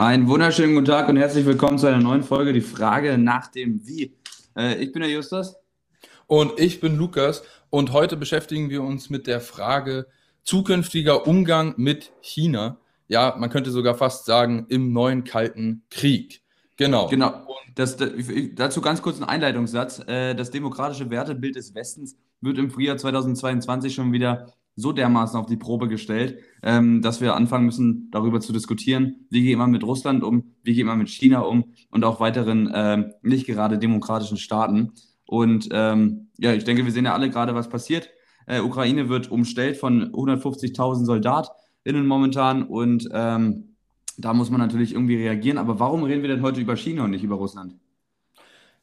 Einen wunderschönen guten Tag und herzlich willkommen zu einer neuen Folge, die Frage nach dem Wie. Äh, ich bin der Justus. Und ich bin Lukas und heute beschäftigen wir uns mit der Frage zukünftiger Umgang mit China. Ja, man könnte sogar fast sagen, im neuen Kalten Krieg. Genau. Genau. Das, dazu ganz kurz ein Einleitungssatz. Äh, das demokratische Wertebild des Westens wird im Frühjahr 2022 schon wieder so dermaßen auf die Probe gestellt, ähm, dass wir anfangen müssen, darüber zu diskutieren, wie geht man mit Russland um, wie geht man mit China um und auch weiteren ähm, nicht gerade demokratischen Staaten. Und ähm, ja, ich denke, wir sehen ja alle gerade, was passiert. Äh, Ukraine wird umstellt von 150.000 SoldatInnen momentan und ähm, da muss man natürlich irgendwie reagieren. Aber warum reden wir denn heute über China und nicht über Russland?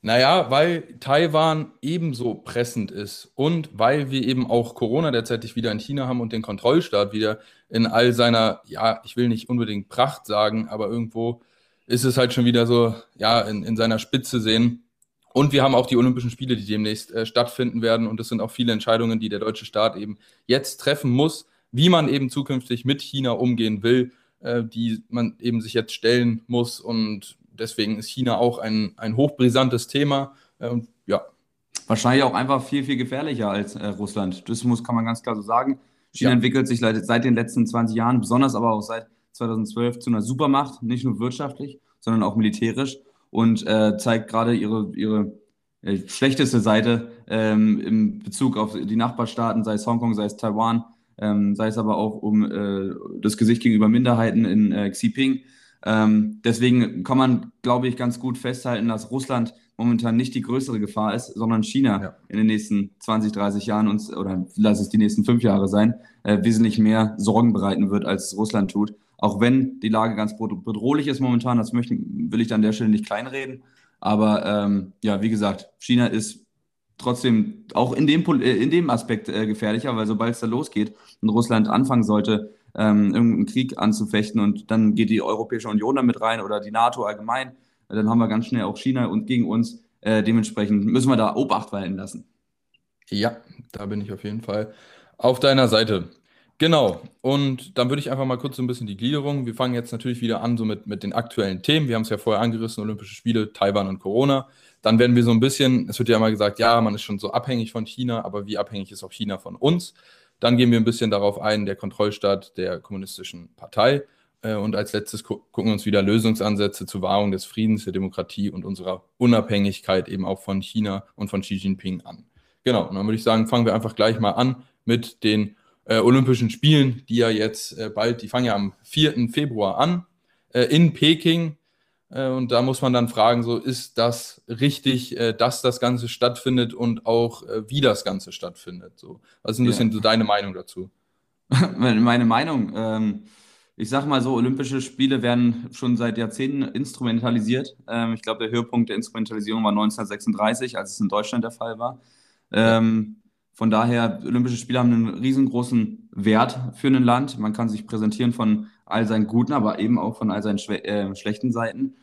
Naja, weil Taiwan ebenso pressend ist und weil wir eben auch Corona derzeit wieder in China haben und den Kontrollstaat wieder in all seiner, ja, ich will nicht unbedingt Pracht sagen, aber irgendwo ist es halt schon wieder so, ja, in, in seiner Spitze sehen. Und wir haben auch die Olympischen Spiele, die demnächst äh, stattfinden werden. Und es sind auch viele Entscheidungen, die der deutsche Staat eben jetzt treffen muss, wie man eben zukünftig mit China umgehen will, äh, die man eben sich jetzt stellen muss. Und deswegen ist China auch ein, ein hochbrisantes Thema. Äh, und ja. Wahrscheinlich auch einfach viel, viel gefährlicher als äh, Russland. Das muss, kann man ganz klar so sagen. China ja. entwickelt sich seit, seit den letzten 20 Jahren, besonders aber auch seit 2012 zu einer Supermacht, nicht nur wirtschaftlich, sondern auch militärisch und äh, zeigt gerade ihre, ihre äh, schlechteste Seite ähm, im Bezug auf die Nachbarstaaten, sei es Hongkong, sei es Taiwan, ähm, sei es aber auch um äh, das Gesicht gegenüber Minderheiten in äh, Xi Jinping. Ähm, deswegen kann man, glaube ich, ganz gut festhalten, dass Russland momentan nicht die größere Gefahr ist, sondern China ja. in den nächsten 20, 30 Jahren uns, oder lass es die nächsten fünf Jahre sein, äh, wesentlich mehr Sorgen bereiten wird, als Russland tut. Auch wenn die Lage ganz bedrohlich ist momentan, das möchte, will ich an der Stelle nicht kleinreden. Aber ähm, ja, wie gesagt, China ist trotzdem auch in dem, äh, in dem Aspekt äh, gefährlicher, weil sobald es da losgeht und Russland anfangen sollte, ähm, irgendeinen Krieg anzufechten und dann geht die Europäische Union damit rein oder die NATO allgemein, dann haben wir ganz schnell auch China und gegen uns. Äh, dementsprechend müssen wir da Obacht walten lassen. Ja, da bin ich auf jeden Fall auf deiner Seite. Genau, und dann würde ich einfach mal kurz so ein bisschen die Gliederung. Wir fangen jetzt natürlich wieder an so mit, mit den aktuellen Themen. Wir haben es ja vorher angerissen, Olympische Spiele, Taiwan und Corona. Dann werden wir so ein bisschen, es wird ja immer gesagt, ja, man ist schon so abhängig von China, aber wie abhängig ist auch China von uns? Dann gehen wir ein bisschen darauf ein, der Kontrollstaat der kommunistischen Partei. Äh, und als letztes gucken wir uns wieder Lösungsansätze zur Wahrung des Friedens, der Demokratie und unserer Unabhängigkeit eben auch von China und von Xi Jinping an. Genau, und dann würde ich sagen, fangen wir einfach gleich mal an mit den äh, Olympischen Spielen, die ja jetzt äh, bald, die fangen ja am 4. Februar an äh, in Peking. Äh, und da muss man dann fragen, so ist das richtig, äh, dass das Ganze stattfindet und auch äh, wie das Ganze stattfindet? So, was ist ein ja. bisschen so deine Meinung dazu? Meine Meinung, ähm, ich sage mal so, Olympische Spiele werden schon seit Jahrzehnten instrumentalisiert. Ähm, ich glaube, der Höhepunkt der Instrumentalisierung war 1936, als es in Deutschland der Fall war. Ähm, von daher, Olympische Spiele haben einen riesengroßen Wert für ein Land. Man kann sich präsentieren von all seinen guten, aber eben auch von all seinen äh, schlechten Seiten.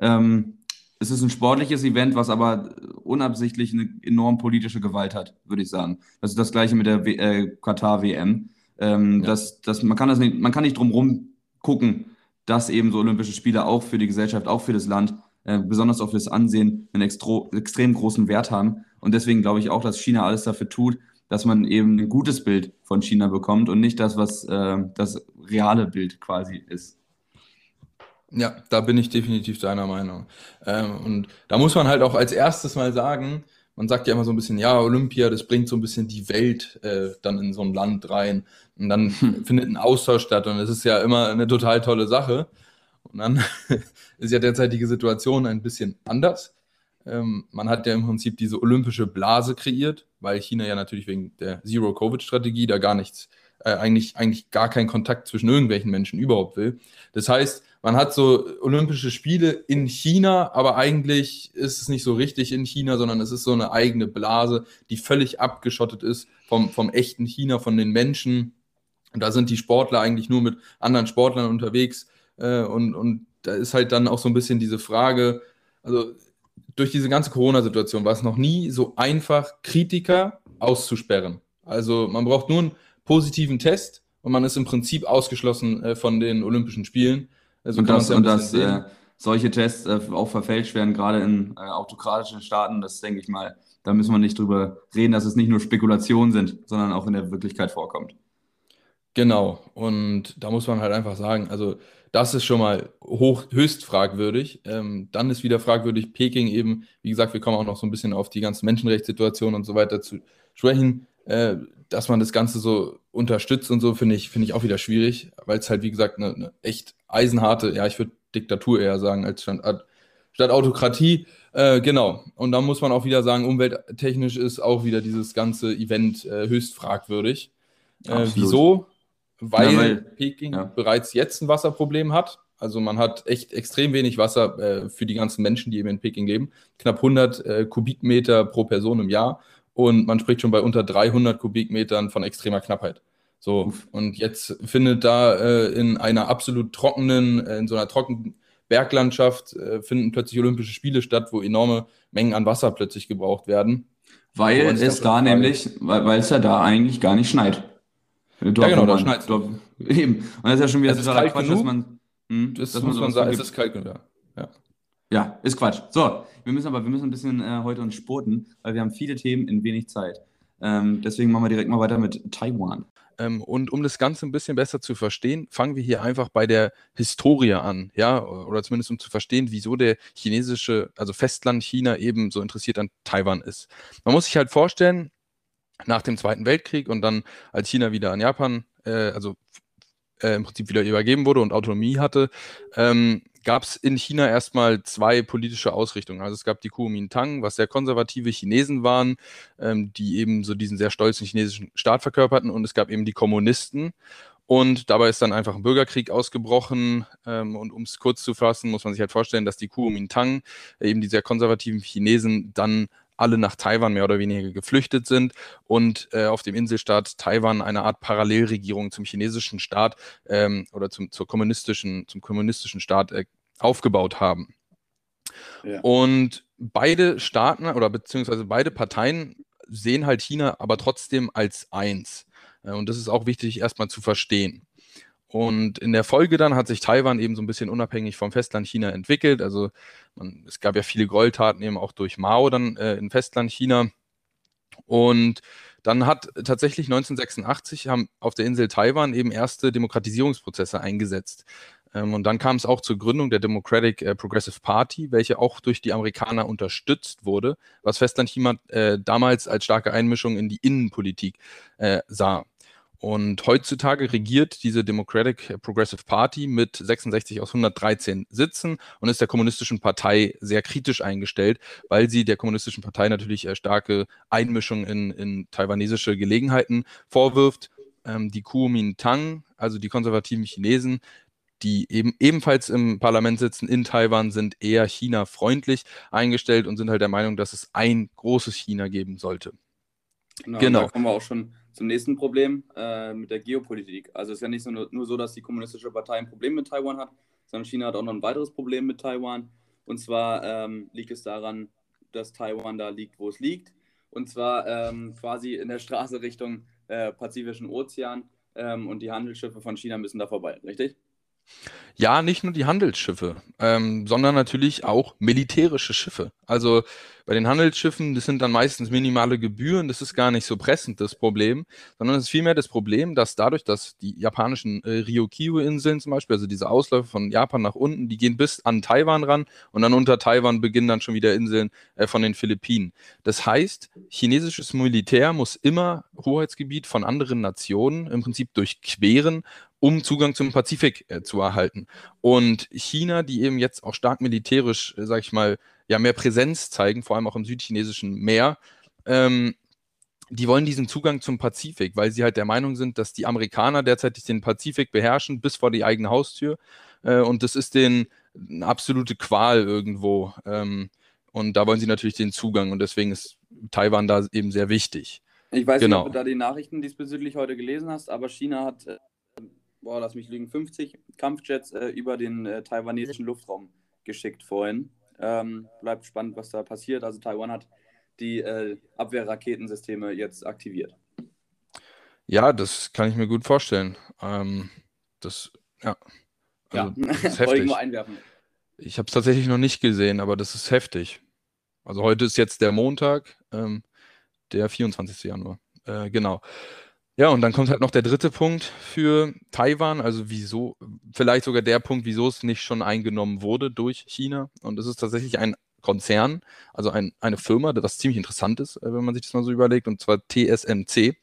Ähm, es ist ein sportliches Event, was aber unabsichtlich eine enorm politische Gewalt hat, würde ich sagen. Das ist das Gleiche mit der w äh, Katar-WM. Ähm, ja. das, das, man, kann das nicht, man kann nicht drum gucken, dass eben so Olympische Spiele auch für die Gesellschaft, auch für das Land, äh, besonders auch fürs Ansehen, einen extrem großen Wert haben. Und deswegen glaube ich auch, dass China alles dafür tut, dass man eben ein gutes Bild von China bekommt und nicht das, was äh, das reale Bild quasi ist. Ja, da bin ich definitiv deiner Meinung. Ähm, und da muss man halt auch als erstes mal sagen, man sagt ja immer so ein bisschen, ja, Olympia, das bringt so ein bisschen die Welt äh, dann in so ein Land rein. Und dann hm. findet ein Austausch statt und es ist ja immer eine total tolle Sache. Und dann ist ja derzeitige Situation ein bisschen anders. Ähm, man hat ja im Prinzip diese olympische Blase kreiert, weil China ja natürlich wegen der Zero-Covid-Strategie da gar nichts, äh, eigentlich, eigentlich gar keinen Kontakt zwischen irgendwelchen Menschen überhaupt will. Das heißt, man hat so Olympische Spiele in China, aber eigentlich ist es nicht so richtig in China, sondern es ist so eine eigene Blase, die völlig abgeschottet ist vom, vom echten China, von den Menschen. Und da sind die Sportler eigentlich nur mit anderen Sportlern unterwegs. Äh, und, und da ist halt dann auch so ein bisschen diese Frage, also durch diese ganze Corona-Situation war es noch nie so einfach, Kritiker auszusperren. Also man braucht nur einen positiven Test und man ist im Prinzip ausgeschlossen äh, von den Olympischen Spielen. Also und das, ja und das äh, solche Tests äh, auch verfälscht werden, gerade in äh, autokratischen Staaten, das denke ich mal, da müssen wir nicht drüber reden, dass es nicht nur Spekulationen sind, sondern auch in der Wirklichkeit vorkommt. Genau, und da muss man halt einfach sagen, also das ist schon mal hoch, höchst fragwürdig. Ähm, dann ist wieder fragwürdig Peking eben, wie gesagt, wir kommen auch noch so ein bisschen auf die ganzen Menschenrechtssituationen und so weiter zu sprechen. Äh, dass man das Ganze so unterstützt und so, finde ich, finde ich auch wieder schwierig, weil es halt, wie gesagt, eine, eine echt eisenharte, ja, ich würde Diktatur eher sagen, als statt, statt Autokratie. Äh, genau. Und da muss man auch wieder sagen, umwelttechnisch ist auch wieder dieses ganze Event äh, höchst fragwürdig. Äh, wieso? Weil, ja, weil Peking ja. bereits jetzt ein Wasserproblem hat. Also man hat echt extrem wenig Wasser äh, für die ganzen Menschen, die eben in Peking leben. Knapp 100 äh, Kubikmeter pro Person im Jahr und man spricht schon bei unter 300 Kubikmetern von extremer Knappheit. So, und jetzt findet da äh, in einer absolut trockenen, äh, in so einer trockenen Berglandschaft, äh, finden plötzlich Olympische Spiele statt, wo enorme Mengen an Wasser plötzlich gebraucht werden. Weil es da nämlich, weil, weil es ja da eigentlich gar nicht schneit. Dort, ja, genau, da schneit es. Eben. Und das ist ja schon wieder totaler Quatsch, genug. dass man. Hm, das dass muss man, sagen, es ist kalt genug, ja. Ja, ist Quatsch. So, wir müssen aber, wir müssen ein bisschen äh, heute uns sporten, weil wir haben viele Themen in wenig Zeit. Ähm, deswegen machen wir direkt mal weiter mit Taiwan. Ähm, und um das Ganze ein bisschen besser zu verstehen, fangen wir hier einfach bei der Historie an, ja, oder zumindest um zu verstehen, wieso der chinesische, also Festland China eben so interessiert an Taiwan ist. Man muss sich halt vorstellen, nach dem Zweiten Weltkrieg und dann, als China wieder an Japan, äh, also äh, im Prinzip wieder übergeben wurde und Autonomie hatte, ähm, gab es in China erstmal zwei politische Ausrichtungen. Also es gab die Kuomintang, was sehr konservative Chinesen waren, ähm, die eben so diesen sehr stolzen chinesischen Staat verkörperten, und es gab eben die Kommunisten. Und dabei ist dann einfach ein Bürgerkrieg ausgebrochen. Ähm, und um es kurz zu fassen, muss man sich halt vorstellen, dass die Kuomintang, eben die sehr konservativen Chinesen, dann alle nach Taiwan mehr oder weniger geflüchtet sind und äh, auf dem Inselstaat Taiwan eine Art Parallelregierung zum chinesischen Staat ähm, oder zum, zur kommunistischen, zum kommunistischen Staat äh, aufgebaut haben. Ja. Und beide Staaten oder beziehungsweise beide Parteien sehen halt China aber trotzdem als eins. Äh, und das ist auch wichtig erstmal zu verstehen. Und in der Folge dann hat sich Taiwan eben so ein bisschen unabhängig vom Festland China entwickelt. Also man, es gab ja viele Gräueltaten eben auch durch Mao dann äh, in Festland China. Und dann hat tatsächlich 1986 haben auf der Insel Taiwan eben erste Demokratisierungsprozesse eingesetzt. Ähm, und dann kam es auch zur Gründung der Democratic äh, Progressive Party, welche auch durch die Amerikaner unterstützt wurde, was Festland China äh, damals als starke Einmischung in die Innenpolitik äh, sah. Und heutzutage regiert diese Democratic Progressive Party mit 66 aus 113 Sitzen und ist der kommunistischen Partei sehr kritisch eingestellt, weil sie der kommunistischen Partei natürlich äh, starke Einmischung in, in taiwanesische Gelegenheiten vorwirft. Ähm, die Kuomintang, also die konservativen Chinesen, die eben ebenfalls im Parlament sitzen in Taiwan, sind eher China-freundlich eingestellt und sind halt der Meinung, dass es ein großes China geben sollte. Genau. genau. Da kommen wir auch schon zum nächsten Problem äh, mit der Geopolitik. Also es ist ja nicht so, nur so, dass die Kommunistische Partei ein Problem mit Taiwan hat, sondern China hat auch noch ein weiteres Problem mit Taiwan. Und zwar ähm, liegt es daran, dass Taiwan da liegt, wo es liegt. Und zwar ähm, quasi in der Straße Richtung äh, Pazifischen Ozean. Ähm, und die Handelsschiffe von China müssen da vorbei, richtig? Ja, nicht nur die Handelsschiffe, ähm, sondern natürlich auch militärische Schiffe. Also bei den Handelsschiffen, das sind dann meistens minimale Gebühren, das ist gar nicht so pressend das Problem, sondern es ist vielmehr das Problem, dass dadurch, dass die japanischen äh, Ryukyu-Inseln zum Beispiel, also diese Ausläufe von Japan nach unten, die gehen bis an Taiwan ran und dann unter Taiwan beginnen dann schon wieder Inseln äh, von den Philippinen. Das heißt, chinesisches Militär muss immer Hoheitsgebiet von anderen Nationen im Prinzip durchqueren, um Zugang zum Pazifik äh, zu erhalten. Und China, die eben jetzt auch stark militärisch, äh, sag ich mal, ja mehr Präsenz zeigen, vor allem auch im südchinesischen Meer, ähm, die wollen diesen Zugang zum Pazifik, weil sie halt der Meinung sind, dass die Amerikaner derzeit den Pazifik beherrschen bis vor die eigene Haustür. Äh, und das ist denen eine absolute Qual irgendwo. Ähm, und da wollen sie natürlich den Zugang und deswegen ist Taiwan da eben sehr wichtig. Ich weiß genau. nicht, ob du da die Nachrichten diesbezüglich heute gelesen hast, aber China hat, äh, boah, lass mich lügen, 50 Kampfjets äh, über den äh, taiwanesischen Luftraum geschickt vorhin. Ähm, bleibt spannend, was da passiert. Also Taiwan hat die äh, Abwehrraketensysteme jetzt aktiviert. Ja, das kann ich mir gut vorstellen. Ähm, das, ja. Also, ja, das ist heftig. ich nur einwerfen. Ich habe es tatsächlich noch nicht gesehen, aber das ist heftig. Also heute ist jetzt der Montag, ähm, der 24. Januar. Äh, genau. Ja, und dann kommt halt noch der dritte Punkt für Taiwan, also wieso, vielleicht sogar der Punkt, wieso es nicht schon eingenommen wurde durch China. Und es ist tatsächlich ein Konzern, also ein, eine Firma, das ziemlich interessant ist, äh, wenn man sich das mal so überlegt, und zwar TSMC.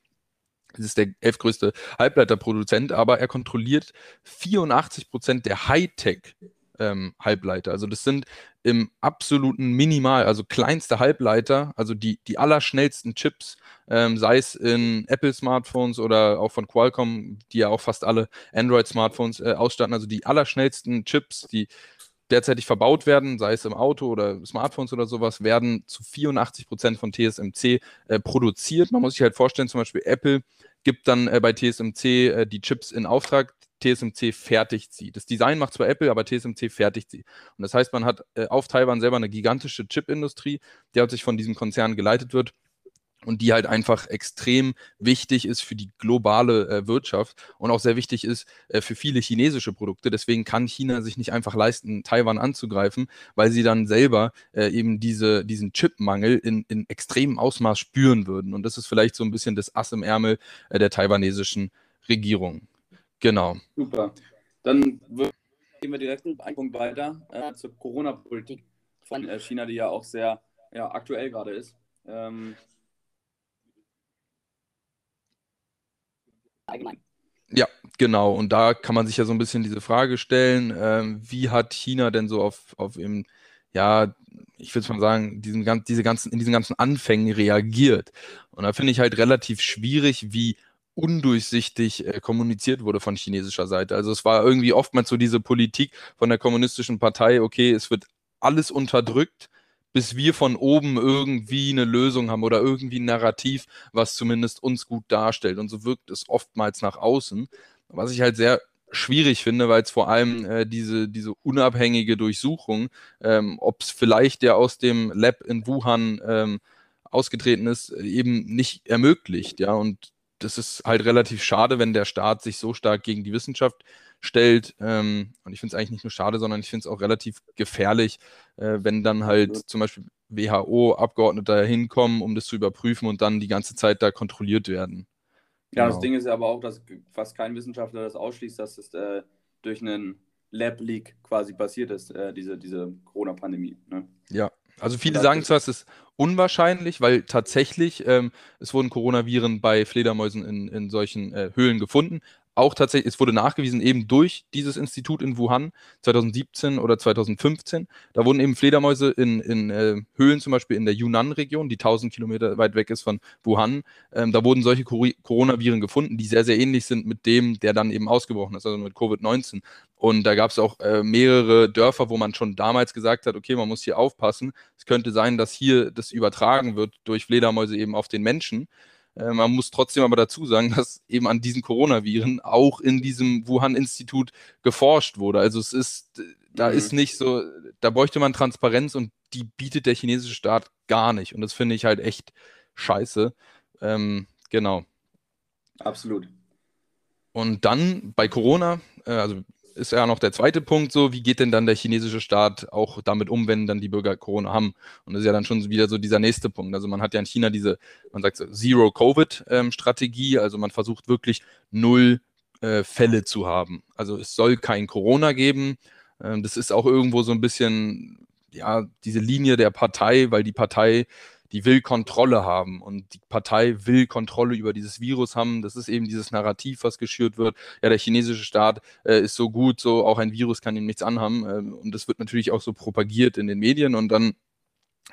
Das ist der elfgrößte Halbleiterproduzent, aber er kontrolliert 84 Prozent der Hightech ähm, Halbleiter. Also das sind im absoluten Minimal, also kleinste Halbleiter, also die, die allerschnellsten Chips, ähm, sei es in Apple-Smartphones oder auch von Qualcomm, die ja auch fast alle Android-Smartphones äh, ausstatten, also die allerschnellsten Chips, die derzeitig verbaut werden, sei es im Auto oder Smartphones oder sowas, werden zu 84 Prozent von TSMC äh, produziert. Man muss sich halt vorstellen, zum Beispiel Apple gibt dann äh, bei TSMC äh, die Chips in Auftrag. TSMC fertigt sie. Das Design macht zwar Apple, aber TSMC fertigt sie. Und das heißt, man hat äh, auf Taiwan selber eine gigantische Chipindustrie, die halt sich von diesem Konzern geleitet wird und die halt einfach extrem wichtig ist für die globale äh, Wirtschaft und auch sehr wichtig ist äh, für viele chinesische Produkte. Deswegen kann China sich nicht einfach leisten, Taiwan anzugreifen, weil sie dann selber äh, eben diese, diesen Chipmangel in, in extremem Ausmaß spüren würden. Und das ist vielleicht so ein bisschen das Ass im Ärmel äh, der taiwanesischen Regierung. Genau. Super. Dann gehen wir direkt einen Punkt weiter äh, zur Corona-Politik von äh, China, die ja auch sehr ja, aktuell gerade ist. Ähm, allgemein. Ja, genau. Und da kann man sich ja so ein bisschen diese Frage stellen, ähm, wie hat China denn so auf, auf eben, ja, ich würde mal sagen, diesen, diese ganzen, in diesen ganzen Anfängen reagiert. Und da finde ich halt relativ schwierig, wie undurchsichtig äh, kommuniziert wurde von chinesischer Seite. Also es war irgendwie oftmals so diese Politik von der kommunistischen Partei, okay, es wird alles unterdrückt, bis wir von oben irgendwie eine Lösung haben oder irgendwie ein Narrativ, was zumindest uns gut darstellt. Und so wirkt es oftmals nach außen, was ich halt sehr schwierig finde, weil es vor allem äh, diese, diese unabhängige Durchsuchung, ähm, ob es vielleicht der aus dem Lab in Wuhan ähm, ausgetreten ist, eben nicht ermöglicht. Ja, und das ist halt relativ schade, wenn der Staat sich so stark gegen die Wissenschaft stellt. Ähm, und ich finde es eigentlich nicht nur schade, sondern ich finde es auch relativ gefährlich, äh, wenn dann halt ja. zum Beispiel WHO-Abgeordnete hinkommen, um das zu überprüfen und dann die ganze Zeit da kontrolliert werden. Ja, genau. das Ding ist aber auch, dass fast kein Wissenschaftler das ausschließt, dass es äh, durch einen Lab-Leak quasi passiert ist, äh, diese, diese Corona-Pandemie. Ne? Ja, also viele sagen zwar, es ist unwahrscheinlich, weil tatsächlich ähm, es wurden Coronaviren bei Fledermäusen in, in solchen äh, Höhlen gefunden, auch tatsächlich, es wurde nachgewiesen eben durch dieses Institut in Wuhan 2017 oder 2015. Da wurden eben Fledermäuse in, in äh, Höhlen, zum Beispiel in der Yunnan-Region, die 1000 Kilometer weit weg ist von Wuhan. Ähm, da wurden solche Coronaviren gefunden, die sehr, sehr ähnlich sind mit dem, der dann eben ausgebrochen ist, also mit Covid-19. Und da gab es auch äh, mehrere Dörfer, wo man schon damals gesagt hat, okay, man muss hier aufpassen. Es könnte sein, dass hier das übertragen wird durch Fledermäuse eben auf den Menschen. Äh, man muss trotzdem aber dazu sagen, dass eben an diesen Coronaviren auch in diesem Wuhan-Institut geforscht wurde. Also es ist, da mhm. ist nicht so, da bräuchte man Transparenz und die bietet der chinesische Staat gar nicht. Und das finde ich halt echt scheiße. Ähm, genau. Absolut. Und dann bei Corona, äh, also ist ja noch der zweite Punkt so, wie geht denn dann der chinesische Staat auch damit um, wenn dann die Bürger Corona haben? Und das ist ja dann schon wieder so dieser nächste Punkt. Also man hat ja in China diese, man sagt so, Zero-Covid-Strategie, also man versucht wirklich null äh, Fälle zu haben. Also es soll kein Corona geben. Ähm, das ist auch irgendwo so ein bisschen, ja, diese Linie der Partei, weil die Partei die will Kontrolle haben und die Partei will Kontrolle über dieses Virus haben. Das ist eben dieses Narrativ, was geschürt wird. Ja, der chinesische Staat äh, ist so gut, so auch ein Virus kann ihm nichts anhaben. Äh, und das wird natürlich auch so propagiert in den Medien und dann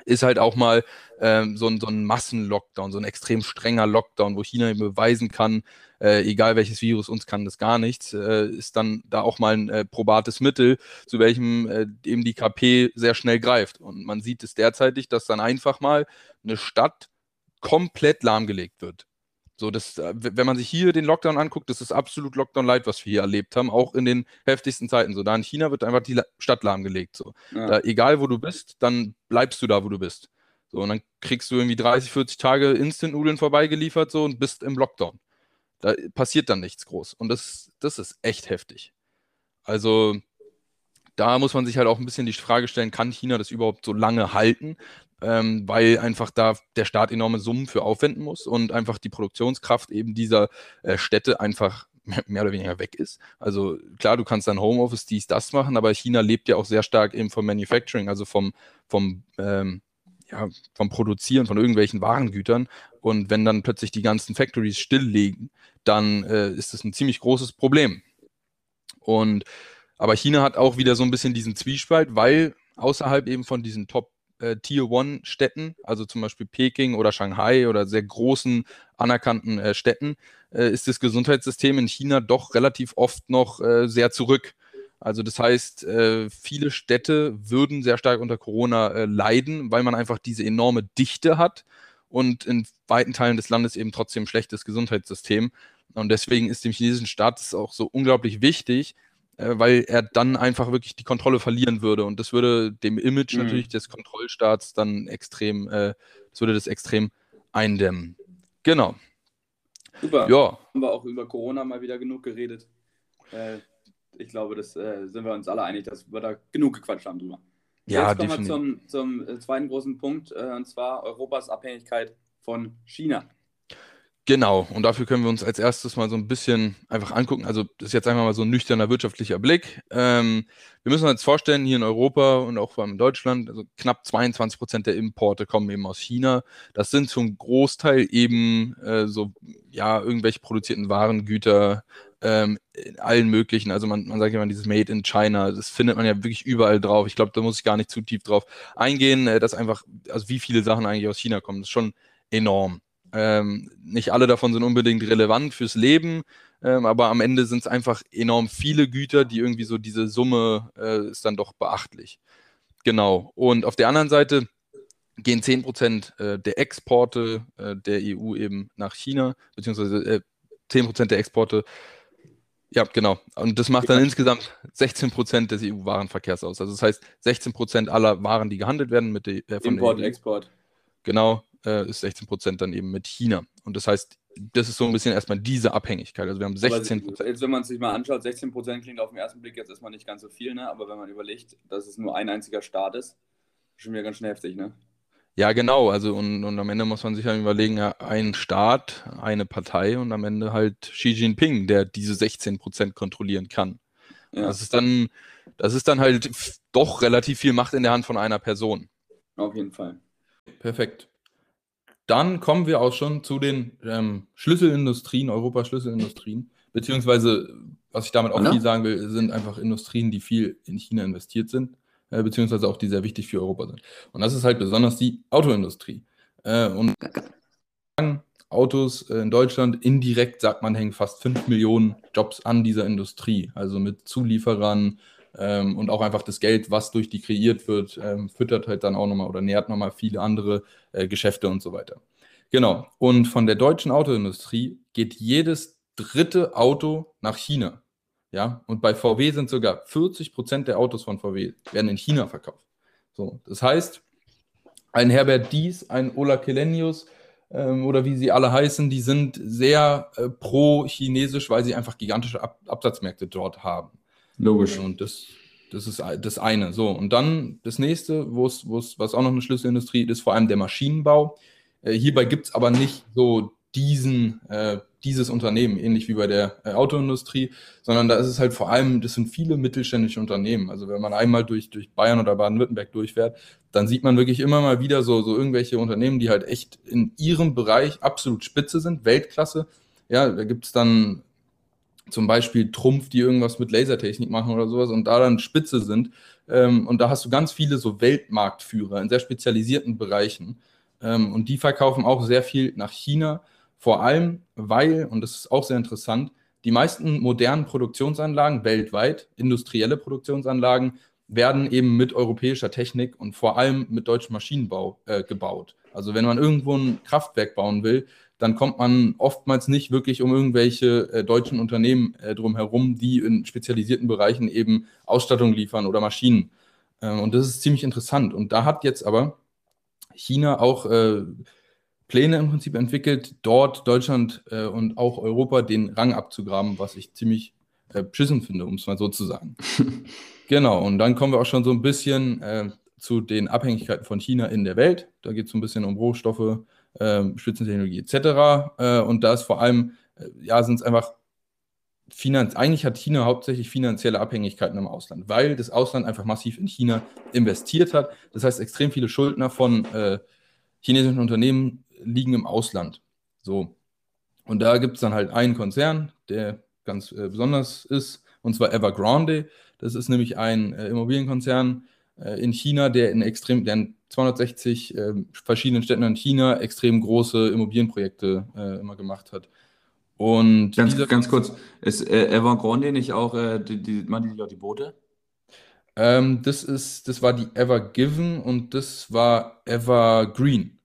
ist halt auch mal ähm, so, ein, so ein Massenlockdown, so ein extrem strenger Lockdown, wo China beweisen kann, äh, egal welches Virus, uns kann das gar nichts, äh, ist dann da auch mal ein äh, probates Mittel, zu welchem äh, eben die KP sehr schnell greift. Und man sieht es derzeitig, dass dann einfach mal eine Stadt komplett lahmgelegt wird. So, das, äh, wenn man sich hier den Lockdown anguckt, das ist absolut Lockdown-Light, was wir hier erlebt haben, auch in den heftigsten Zeiten. So, da in China wird einfach die Stadt lahmgelegt. So. Ja. Da, egal wo du bist, dann bleibst du da, wo du bist. So, und dann kriegst du irgendwie 30, 40 Tage Instant-Nudeln vorbeigeliefert so und bist im Lockdown. Da passiert dann nichts groß. Und das, das ist echt heftig. Also, da muss man sich halt auch ein bisschen die Frage stellen, kann China das überhaupt so lange halten? Ähm, weil einfach da der Staat enorme Summen für aufwenden muss und einfach die Produktionskraft eben dieser äh, Städte einfach mehr oder weniger weg ist. Also klar, du kannst dann Homeoffice, dies, das machen, aber China lebt ja auch sehr stark eben vom Manufacturing, also vom, vom, ähm, ja, vom Produzieren von irgendwelchen Warengütern. Und wenn dann plötzlich die ganzen Factories stilllegen, dann äh, ist das ein ziemlich großes Problem. Und aber China hat auch wieder so ein bisschen diesen Zwiespalt, weil außerhalb eben von diesen Top äh, also zum Beispiel Peking oder Shanghai oder sehr großen anerkannten äh, Städten, äh, ist das Gesundheitssystem in China doch relativ oft noch äh, sehr zurück. Also das heißt, äh, viele Städte würden sehr stark unter Corona leiden, weil man einfach diese enorme Dichte hat und in weiten Teilen des Landes eben trotzdem schlechtes Gesundheitssystem. Und deswegen ist dem chinesischen Staat es auch so unglaublich wichtig, weil er dann einfach wirklich die Kontrolle verlieren würde. Und das würde dem Image mhm. natürlich des Kontrollstaats dann extrem, äh, das würde das extrem eindämmen. Genau. Super. Ja. Haben wir auch über Corona mal wieder genug geredet. Äh, ich glaube, das äh, sind wir uns alle einig, dass wir da genug gequatscht haben drüber. Ja, Jetzt kommen definitiv. wir zum, zum äh, zweiten großen Punkt, äh, und zwar Europas Abhängigkeit von China. Genau, und dafür können wir uns als erstes mal so ein bisschen einfach angucken. Also, das ist jetzt einfach mal so ein nüchterner wirtschaftlicher Blick. Ähm, wir müssen uns jetzt vorstellen, hier in Europa und auch vor allem in Deutschland, also knapp 22 Prozent der Importe kommen eben aus China. Das sind zum Großteil eben äh, so, ja, irgendwelche produzierten Warengüter ähm, in allen möglichen. Also, man, man sagt immer dieses Made in China, das findet man ja wirklich überall drauf. Ich glaube, da muss ich gar nicht zu tief drauf eingehen, äh, dass einfach, also wie viele Sachen eigentlich aus China kommen, das ist schon enorm. Ähm, nicht alle davon sind unbedingt relevant fürs Leben, ähm, aber am Ende sind es einfach enorm viele Güter, die irgendwie so diese Summe äh, ist dann doch beachtlich. Genau. Und auf der anderen Seite gehen 10% äh, der Exporte äh, der EU eben nach China, beziehungsweise äh, 10% der Exporte ja, genau. Und das macht dann insgesamt 16% des EU-Warenverkehrs aus. Also das heißt, 16% aller Waren, die gehandelt werden mit der, äh, Import, Export. Genau, äh, ist 16 Prozent dann eben mit China. Und das heißt, das ist so ein bisschen erstmal diese Abhängigkeit. Also wir haben 16 Prozent. Jetzt, wenn man sich mal anschaut, 16 Prozent klingt auf den ersten Blick jetzt erstmal nicht ganz so viel, ne? aber wenn man überlegt, dass es nur ein einziger Staat ist, schon wieder ganz schön heftig, ne? Ja, genau. Also und, und am Ende muss man sich dann überlegen, ja, ein Staat, eine Partei und am Ende halt Xi Jinping, der diese 16 Prozent kontrollieren kann. Ja. Das ist dann, das ist dann halt doch relativ viel Macht in der Hand von einer Person. Auf jeden Fall. Perfekt. Dann kommen wir auch schon zu den ähm, Schlüsselindustrien, Europas Schlüsselindustrien, beziehungsweise, was ich damit auch Oder? viel sagen will, sind einfach Industrien, die viel in China investiert sind, äh, beziehungsweise auch die sehr wichtig für Europa sind. Und das ist halt besonders die Autoindustrie. Äh, und Autos äh, in Deutschland, indirekt sagt man, hängen fast 5 Millionen Jobs an dieser Industrie, also mit Zulieferern, ähm, und auch einfach das Geld, was durch die kreiert wird, ähm, füttert halt dann auch nochmal oder nährt nochmal viele andere äh, Geschäfte und so weiter. Genau. Und von der deutschen Autoindustrie geht jedes dritte Auto nach China. Ja, und bei VW sind sogar 40 Prozent der Autos von VW werden in China verkauft. So, das heißt, ein Herbert Dies, ein Ola Kelenius ähm, oder wie sie alle heißen, die sind sehr äh, pro-chinesisch, weil sie einfach gigantische Ab Absatzmärkte dort haben. Logisch. Und das, das ist das eine. So, und dann das nächste, wo es, was auch noch eine Schlüsselindustrie ist, vor allem der Maschinenbau. Äh, hierbei gibt es aber nicht so diesen, äh, dieses Unternehmen, ähnlich wie bei der äh, Autoindustrie, sondern da ist es halt vor allem, das sind viele mittelständische Unternehmen. Also wenn man einmal durch, durch Bayern oder Baden-Württemberg durchfährt, dann sieht man wirklich immer mal wieder so, so irgendwelche Unternehmen, die halt echt in ihrem Bereich absolut spitze sind, Weltklasse. Ja, da gibt es dann zum Beispiel Trumpf, die irgendwas mit Lasertechnik machen oder sowas und da dann Spitze sind. Ähm, und da hast du ganz viele so Weltmarktführer in sehr spezialisierten Bereichen. Ähm, und die verkaufen auch sehr viel nach China, vor allem weil, und das ist auch sehr interessant, die meisten modernen Produktionsanlagen weltweit, industrielle Produktionsanlagen, werden eben mit europäischer Technik und vor allem mit deutschem Maschinenbau äh, gebaut. Also wenn man irgendwo ein Kraftwerk bauen will, dann kommt man oftmals nicht wirklich um irgendwelche äh, deutschen Unternehmen äh, drumherum, die in spezialisierten Bereichen eben Ausstattung liefern oder Maschinen. Äh, und das ist ziemlich interessant. Und da hat jetzt aber China auch äh, Pläne im Prinzip entwickelt, dort Deutschland äh, und auch Europa den Rang abzugraben, was ich ziemlich äh, beschissen finde, um es mal so zu sagen. genau, und dann kommen wir auch schon so ein bisschen zu den Abhängigkeiten von China in der Welt. Da geht es so ein bisschen um Rohstoffe, äh, Spitzentechnologie etc. Äh, und da ist vor allem, äh, ja, sind es einfach Finanz eigentlich hat China hauptsächlich finanzielle Abhängigkeiten im Ausland, weil das Ausland einfach massiv in China investiert hat. Das heißt, extrem viele Schuldner von äh, chinesischen Unternehmen liegen im Ausland. So. Und da gibt es dann halt einen Konzern, der ganz äh, besonders ist, und zwar Evergrande. Das ist nämlich ein äh, Immobilienkonzern äh, in China, der in extrem, der in 260 ähm, verschiedenen Städten in China extrem große Immobilienprojekte äh, immer gemacht hat. Und ganz, ganz kurz, ist äh, Evergrande nicht auch, äh, die, die, man die, die Boote? Ähm, das ist, das war die Evergiven und das war Evergreen.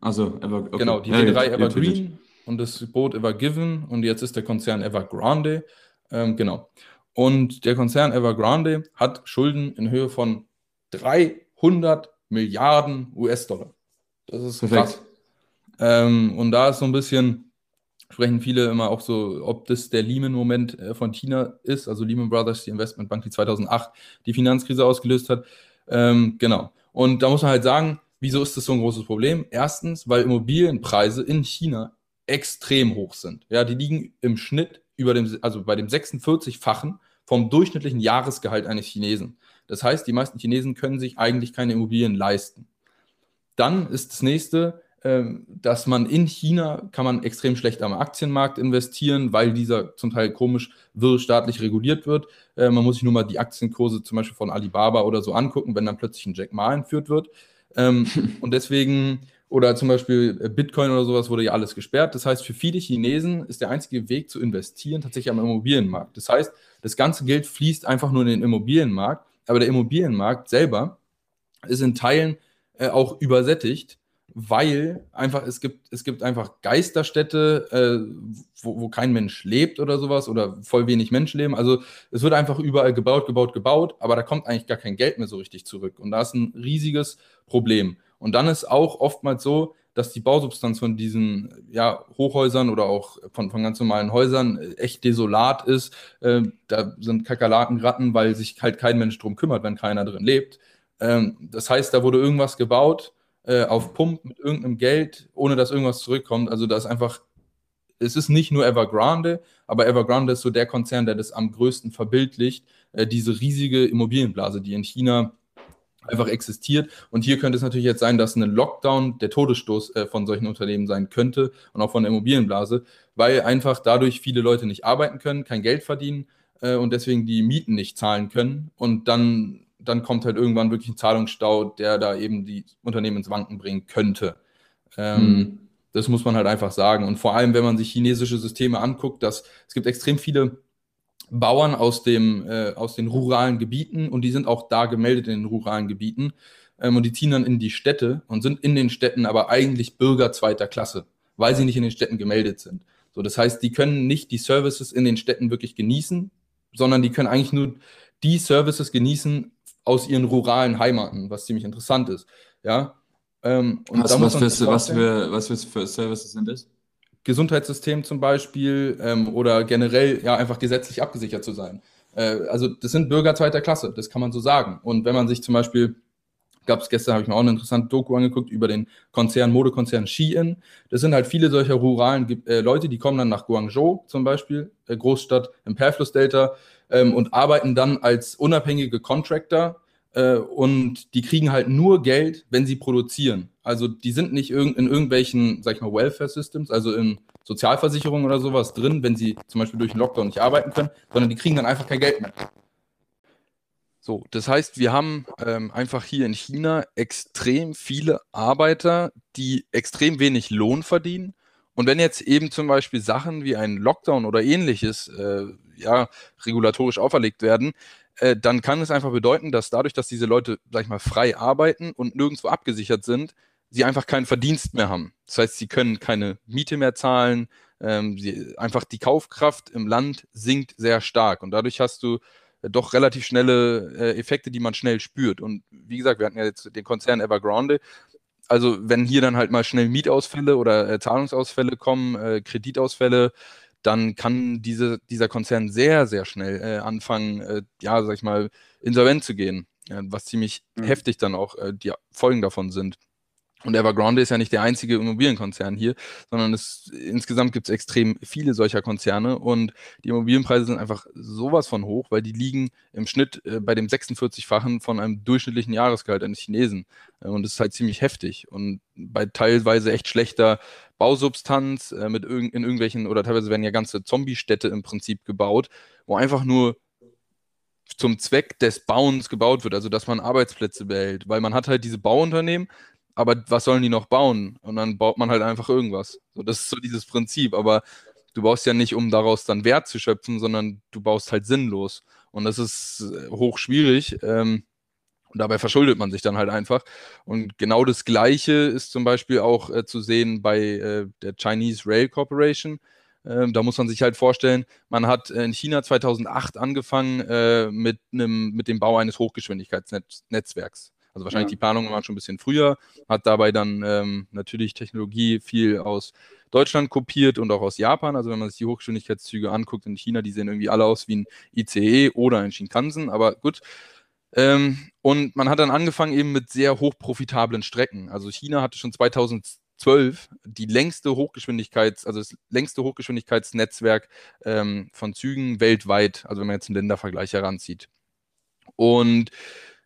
Also Ever, okay. Genau, die ja, Reederei Evergreen und das Boot Evergiven und jetzt ist der Konzern Evergrande. Ähm, genau. Und der Konzern Evergrande hat Schulden in Höhe von 300 Milliarden US-Dollar. Das ist Perfekt. krass. Ähm, und da ist so ein bisschen, sprechen viele immer auch so, ob das der Lehman-Moment äh, von China ist, also Lehman Brothers, die Investmentbank, die 2008 die Finanzkrise ausgelöst hat. Ähm, genau. Und da muss man halt sagen, wieso ist das so ein großes Problem? Erstens, weil Immobilienpreise in China extrem hoch sind. Ja, die liegen im Schnitt über dem, also bei dem 46-fachen vom durchschnittlichen Jahresgehalt eines Chinesen. Das heißt, die meisten Chinesen können sich eigentlich keine Immobilien leisten. Dann ist das nächste, ähm, dass man in China kann man extrem schlecht am Aktienmarkt investieren, weil dieser zum Teil komisch wirr staatlich reguliert wird. Äh, man muss sich nur mal die Aktienkurse zum Beispiel von Alibaba oder so angucken, wenn dann plötzlich ein Jack Ma entführt wird. Ähm, und deswegen oder zum Beispiel äh, Bitcoin oder sowas wurde ja alles gesperrt. Das heißt, für viele Chinesen ist der einzige Weg zu investieren tatsächlich am Immobilienmarkt. Das heißt, das ganze Geld fließt einfach nur in den Immobilienmarkt, aber der Immobilienmarkt selber ist in Teilen äh, auch übersättigt, weil einfach es gibt, es gibt einfach Geisterstädte, äh, wo, wo kein Mensch lebt oder sowas oder voll wenig Menschen leben. Also es wird einfach überall gebaut, gebaut, gebaut, aber da kommt eigentlich gar kein Geld mehr so richtig zurück. Und da ist ein riesiges Problem. Und dann ist auch oftmals so, dass die Bausubstanz von diesen ja, Hochhäusern oder auch von, von ganz normalen Häusern echt desolat ist. Äh, da sind Kakerlaken, Ratten, weil sich halt kein Mensch drum kümmert, wenn keiner drin lebt. Ähm, das heißt, da wurde irgendwas gebaut äh, auf Pump mit irgendeinem Geld, ohne dass irgendwas zurückkommt. Also da ist einfach, es ist nicht nur Evergrande, aber Evergrande ist so der Konzern, der das am größten verbildlicht, äh, diese riesige Immobilienblase, die in China einfach existiert. Und hier könnte es natürlich jetzt sein, dass ein Lockdown der Todesstoß äh, von solchen Unternehmen sein könnte und auch von der Immobilienblase, weil einfach dadurch viele Leute nicht arbeiten können, kein Geld verdienen äh, und deswegen die Mieten nicht zahlen können. Und dann, dann kommt halt irgendwann wirklich ein Zahlungsstau, der da eben die Unternehmen ins Wanken bringen könnte. Ähm, hm. Das muss man halt einfach sagen. Und vor allem, wenn man sich chinesische Systeme anguckt, dass es gibt extrem viele Bauern aus, dem, äh, aus den ruralen Gebieten und die sind auch da gemeldet in den ruralen Gebieten. Ähm, und die ziehen dann in die Städte und sind in den Städten aber eigentlich Bürger zweiter Klasse, weil sie nicht in den Städten gemeldet sind. So, das heißt, die können nicht die Services in den Städten wirklich genießen, sondern die können eigentlich nur die Services genießen aus ihren ruralen Heimaten, was ziemlich interessant ist. Ja. Ähm, und was, was, für, was, für, was für Services sind das? Gesundheitssystem zum Beispiel ähm, oder generell ja einfach gesetzlich abgesichert zu sein. Äh, also das sind Bürger zweiter Klasse, das kann man so sagen. Und wenn man sich zum Beispiel gab es gestern, habe ich mir auch eine interessante Doku angeguckt über den Konzern, Modekonzern Shein. Das sind halt viele solcher ruralen äh, Leute, die kommen dann nach Guangzhou zum Beispiel, äh, Großstadt im Perlflussdelta, ähm, und arbeiten dann als unabhängige Contractor äh, und die kriegen halt nur Geld, wenn sie produzieren. Also die sind nicht in irgendwelchen, sag ich mal, Welfare-Systems, also in Sozialversicherungen oder sowas drin, wenn sie zum Beispiel durch den Lockdown nicht arbeiten können, sondern die kriegen dann einfach kein Geld mehr. So, das heißt, wir haben ähm, einfach hier in China extrem viele Arbeiter, die extrem wenig Lohn verdienen. Und wenn jetzt eben zum Beispiel Sachen wie ein Lockdown oder ähnliches äh, ja, regulatorisch auferlegt werden, äh, dann kann es einfach bedeuten, dass dadurch, dass diese Leute, sag ich mal, frei arbeiten und nirgendwo abgesichert sind, sie einfach keinen Verdienst mehr haben. Das heißt, sie können keine Miete mehr zahlen, ähm, sie, einfach die Kaufkraft im Land sinkt sehr stark und dadurch hast du äh, doch relativ schnelle äh, Effekte, die man schnell spürt. Und wie gesagt, wir hatten ja jetzt den Konzern Evergrande. Also wenn hier dann halt mal schnell Mietausfälle oder äh, Zahlungsausfälle kommen, äh, Kreditausfälle, dann kann diese, dieser Konzern sehr, sehr schnell äh, anfangen, äh, ja, sag ich mal, insolvent zu gehen, was ziemlich mhm. heftig dann auch äh, die Folgen davon sind. Und Evergrande ist ja nicht der einzige Immobilienkonzern hier, sondern es, insgesamt gibt es extrem viele solcher Konzerne und die Immobilienpreise sind einfach sowas von hoch, weil die liegen im Schnitt äh, bei dem 46-fachen von einem durchschnittlichen Jahresgehalt eines Chinesen. Äh, und das ist halt ziemlich heftig. Und bei teilweise echt schlechter Bausubstanz äh, mit irg in irgendwelchen, oder teilweise werden ja ganze Zombie-Städte im Prinzip gebaut, wo einfach nur zum Zweck des Bauens gebaut wird, also dass man Arbeitsplätze behält, weil man hat halt diese Bauunternehmen, aber was sollen die noch bauen? Und dann baut man halt einfach irgendwas. So, das ist so dieses Prinzip, aber du baust ja nicht, um daraus dann Wert zu schöpfen, sondern du baust halt sinnlos. Und das ist äh, hoch schwierig. Ähm, und dabei verschuldet man sich dann halt einfach. Und genau das Gleiche ist zum Beispiel auch äh, zu sehen bei äh, der Chinese Rail Corporation. Ähm, da muss man sich halt vorstellen, man hat in China 2008 angefangen äh, mit, einem, mit dem Bau eines Hochgeschwindigkeitsnetzwerks. Also wahrscheinlich ja. die Planungen waren schon ein bisschen früher, hat dabei dann ähm, natürlich Technologie viel aus Deutschland kopiert und auch aus Japan. Also wenn man sich die Hochgeschwindigkeitszüge anguckt in China, die sehen irgendwie alle aus wie ein ICE oder ein Shinkansen, aber gut. Ähm, und man hat dann angefangen eben mit sehr hochprofitablen Strecken. Also China hatte schon 2012 die längste Hochgeschwindigkeits, also das längste Hochgeschwindigkeitsnetzwerk ähm, von Zügen weltweit, also wenn man jetzt einen Ländervergleich heranzieht. Und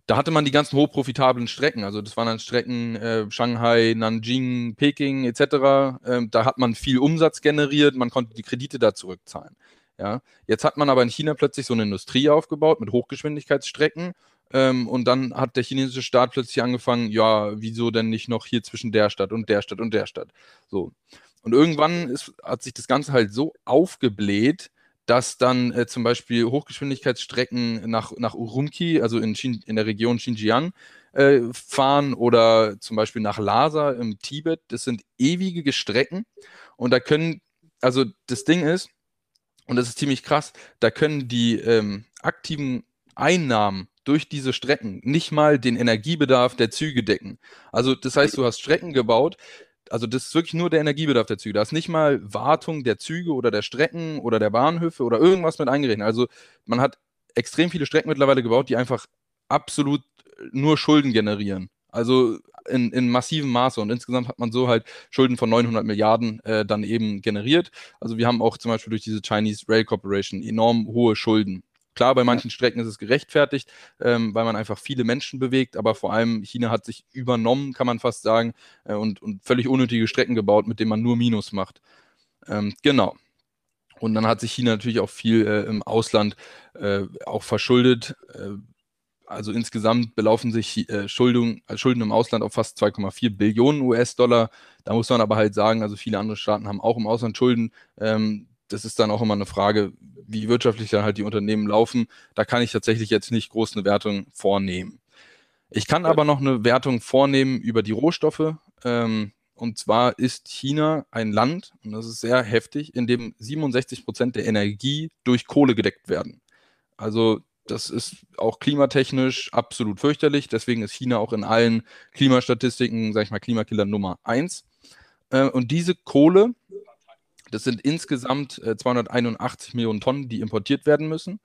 da hatte man die ganzen hochprofitablen Strecken. Also das waren dann Strecken äh, Shanghai, Nanjing, Peking etc. Ähm, da hat man viel Umsatz generiert, man konnte die Kredite da zurückzahlen. Ja. Jetzt hat man aber in China plötzlich so eine Industrie aufgebaut mit Hochgeschwindigkeitsstrecken. Ähm, und dann hat der chinesische Staat plötzlich angefangen, ja, wieso denn nicht noch hier zwischen der Stadt und der Stadt und der Stadt? So. Und irgendwann ist, hat sich das Ganze halt so aufgebläht, dass dann äh, zum Beispiel Hochgeschwindigkeitsstrecken nach, nach Urumqi, also in, Xin, in der Region Xinjiang, äh, fahren oder zum Beispiel nach Lhasa im Tibet. Das sind ewige Strecken und da können, also das Ding ist, und das ist ziemlich krass, da können die ähm, aktiven Einnahmen durch diese Strecken nicht mal den Energiebedarf der Züge decken. Also das heißt, du hast Strecken gebaut, also das ist wirklich nur der Energiebedarf der Züge. Da ist nicht mal Wartung der Züge oder der Strecken oder der Bahnhöfe oder irgendwas mit eingerechnet. Also man hat extrem viele Strecken mittlerweile gebaut, die einfach absolut nur Schulden generieren. Also in, in massivem Maße. Und insgesamt hat man so halt Schulden von 900 Milliarden äh, dann eben generiert. Also wir haben auch zum Beispiel durch diese Chinese Rail Corporation enorm hohe Schulden. Klar, bei manchen Strecken ist es gerechtfertigt, ähm, weil man einfach viele Menschen bewegt, aber vor allem China hat sich übernommen, kann man fast sagen, äh, und, und, völlig unnötige Strecken gebaut, mit denen man nur Minus macht. Ähm, genau. Und dann hat sich China natürlich auch viel äh, im Ausland äh, auch verschuldet. Äh, also insgesamt belaufen sich äh, Schuldung, äh, Schulden im Ausland auf fast 2,4 Billionen US-Dollar. Da muss man aber halt sagen, also viele andere Staaten haben auch im Ausland Schulden. Ähm, das ist dann auch immer eine Frage, wie wirtschaftlich dann halt die Unternehmen laufen. Da kann ich tatsächlich jetzt nicht groß eine Wertung vornehmen. Ich kann aber noch eine Wertung vornehmen über die Rohstoffe. Ähm, und zwar ist China ein Land, und das ist sehr heftig, in dem 67 Prozent der Energie durch Kohle gedeckt werden. Also das ist auch klimatechnisch absolut fürchterlich. Deswegen ist China auch in allen Klimastatistiken, sag ich mal, Klimakiller Nummer eins. Äh, und diese Kohle das sind insgesamt äh, 281 Millionen Tonnen, die importiert werden müssen.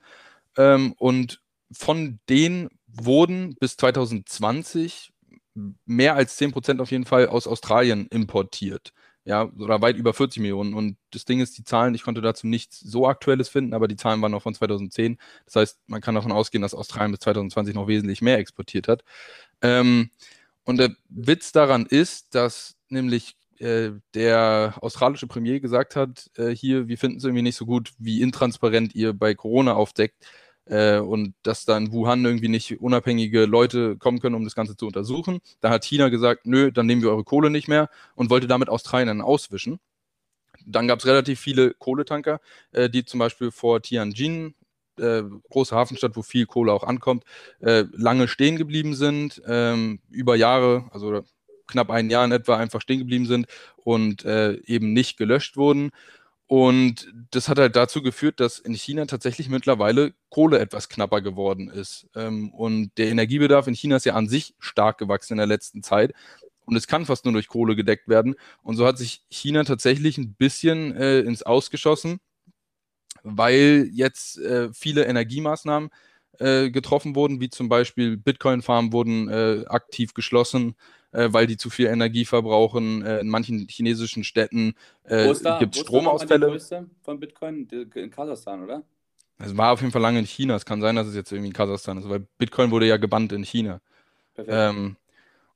Ähm, und von denen wurden bis 2020 mehr als 10 Prozent auf jeden Fall aus Australien importiert. Ja, oder weit über 40 Millionen. Und das Ding ist, die Zahlen, ich konnte dazu nichts so Aktuelles finden, aber die Zahlen waren noch von 2010. Das heißt, man kann davon ausgehen, dass Australien bis 2020 noch wesentlich mehr exportiert hat. Ähm, und der Witz daran ist, dass nämlich äh, der australische Premier gesagt hat, äh, hier, wir finden es irgendwie nicht so gut, wie intransparent ihr bei Corona aufdeckt äh, und dass da in Wuhan irgendwie nicht unabhängige Leute kommen können, um das Ganze zu untersuchen. Da hat China gesagt, nö, dann nehmen wir eure Kohle nicht mehr und wollte damit Australien auswischen. Dann gab es relativ viele Kohletanker, äh, die zum Beispiel vor Tianjin, äh, große Hafenstadt, wo viel Kohle auch ankommt, äh, lange stehen geblieben sind, ähm, über Jahre, also knapp ein Jahr in etwa einfach stehen geblieben sind und äh, eben nicht gelöscht wurden. Und das hat halt dazu geführt, dass in China tatsächlich mittlerweile Kohle etwas knapper geworden ist. Ähm, und der Energiebedarf in China ist ja an sich stark gewachsen in der letzten Zeit. Und es kann fast nur durch Kohle gedeckt werden. Und so hat sich China tatsächlich ein bisschen äh, ins Ausgeschossen, weil jetzt äh, viele Energiemaßnahmen äh, getroffen wurden, wie zum Beispiel Bitcoin-Farmen wurden äh, aktiv geschlossen, äh, weil die zu viel Energie verbrauchen. Äh, in manchen chinesischen Städten gibt es Stromausfälle. Die größte von Bitcoin in Kasachstan, oder? Es war auf jeden Fall lange in China. Es kann sein, dass es jetzt irgendwie in Kasachstan ist, weil Bitcoin wurde ja gebannt in China. Ähm,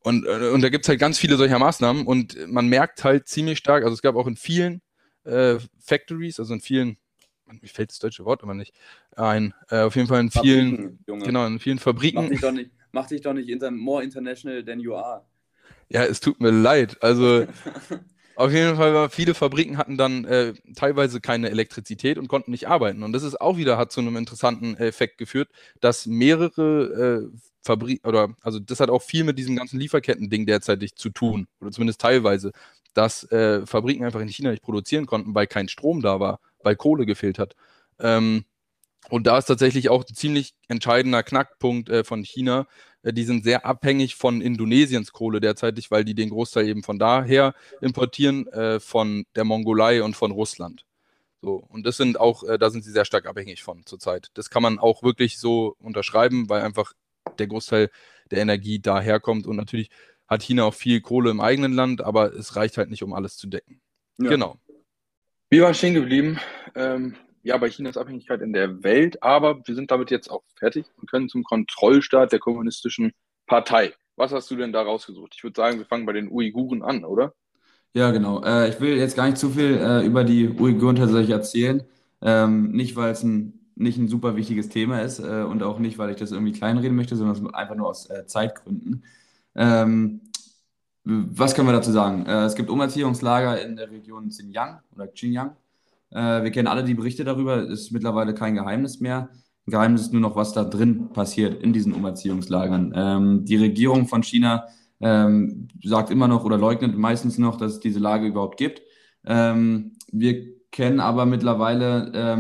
und, und da gibt es halt ganz viele solcher Maßnahmen und man merkt halt ziemlich stark, also es gab auch in vielen äh, Factories, also in vielen mir fällt das deutsche Wort immer nicht ein. Äh, auf jeden Fall in vielen, Fabriken, genau, in vielen Fabriken. Mach dich doch nicht, mach dich doch nicht inter, more international than you are. Ja, es tut mir leid. Also auf jeden Fall, viele Fabriken hatten dann äh, teilweise keine Elektrizität und konnten nicht arbeiten. Und das ist auch wieder, hat zu einem interessanten Effekt geführt, dass mehrere äh, Fabriken, oder also das hat auch viel mit diesem ganzen Lieferketten-Ding derzeitig zu tun, oder zumindest teilweise, dass äh, Fabriken einfach in China nicht produzieren konnten, weil kein Strom da war weil Kohle gefehlt hat. Ähm, und da ist tatsächlich auch ein ziemlich entscheidender Knackpunkt äh, von China. Äh, die sind sehr abhängig von Indonesiens Kohle derzeitig, weil die den Großteil eben von daher importieren, äh, von der Mongolei und von Russland. So, und das sind auch, äh, da sind sie sehr stark abhängig von zurzeit. Das kann man auch wirklich so unterschreiben, weil einfach der Großteil der Energie daherkommt. Und natürlich hat China auch viel Kohle im eigenen Land, aber es reicht halt nicht, um alles zu decken. Ja. Genau. Wir waren stehen geblieben, ähm, ja, bei Chinas Abhängigkeit in der Welt, aber wir sind damit jetzt auch fertig und können zum Kontrollstaat der kommunistischen Partei. Was hast du denn da rausgesucht? Ich würde sagen, wir fangen bei den Uiguren an, oder? Ja, genau. Äh, ich will jetzt gar nicht zu viel äh, über die Uiguren tatsächlich erzählen. Ähm, nicht, weil es ein, nicht ein super wichtiges Thema ist äh, und auch nicht, weil ich das irgendwie kleinreden möchte, sondern einfach nur aus äh, Zeitgründen. Ähm, was können wir dazu sagen? Äh, es gibt Umerziehungslager in der Region Xinjiang oder Xinjiang. Äh, wir kennen alle die Berichte darüber, ist mittlerweile kein Geheimnis mehr. Ein Geheimnis ist nur noch, was da drin passiert in diesen Umerziehungslagern. Ähm, die Regierung von China ähm, sagt immer noch oder leugnet meistens noch, dass es diese Lage überhaupt gibt. Ähm, wir kennen aber mittlerweile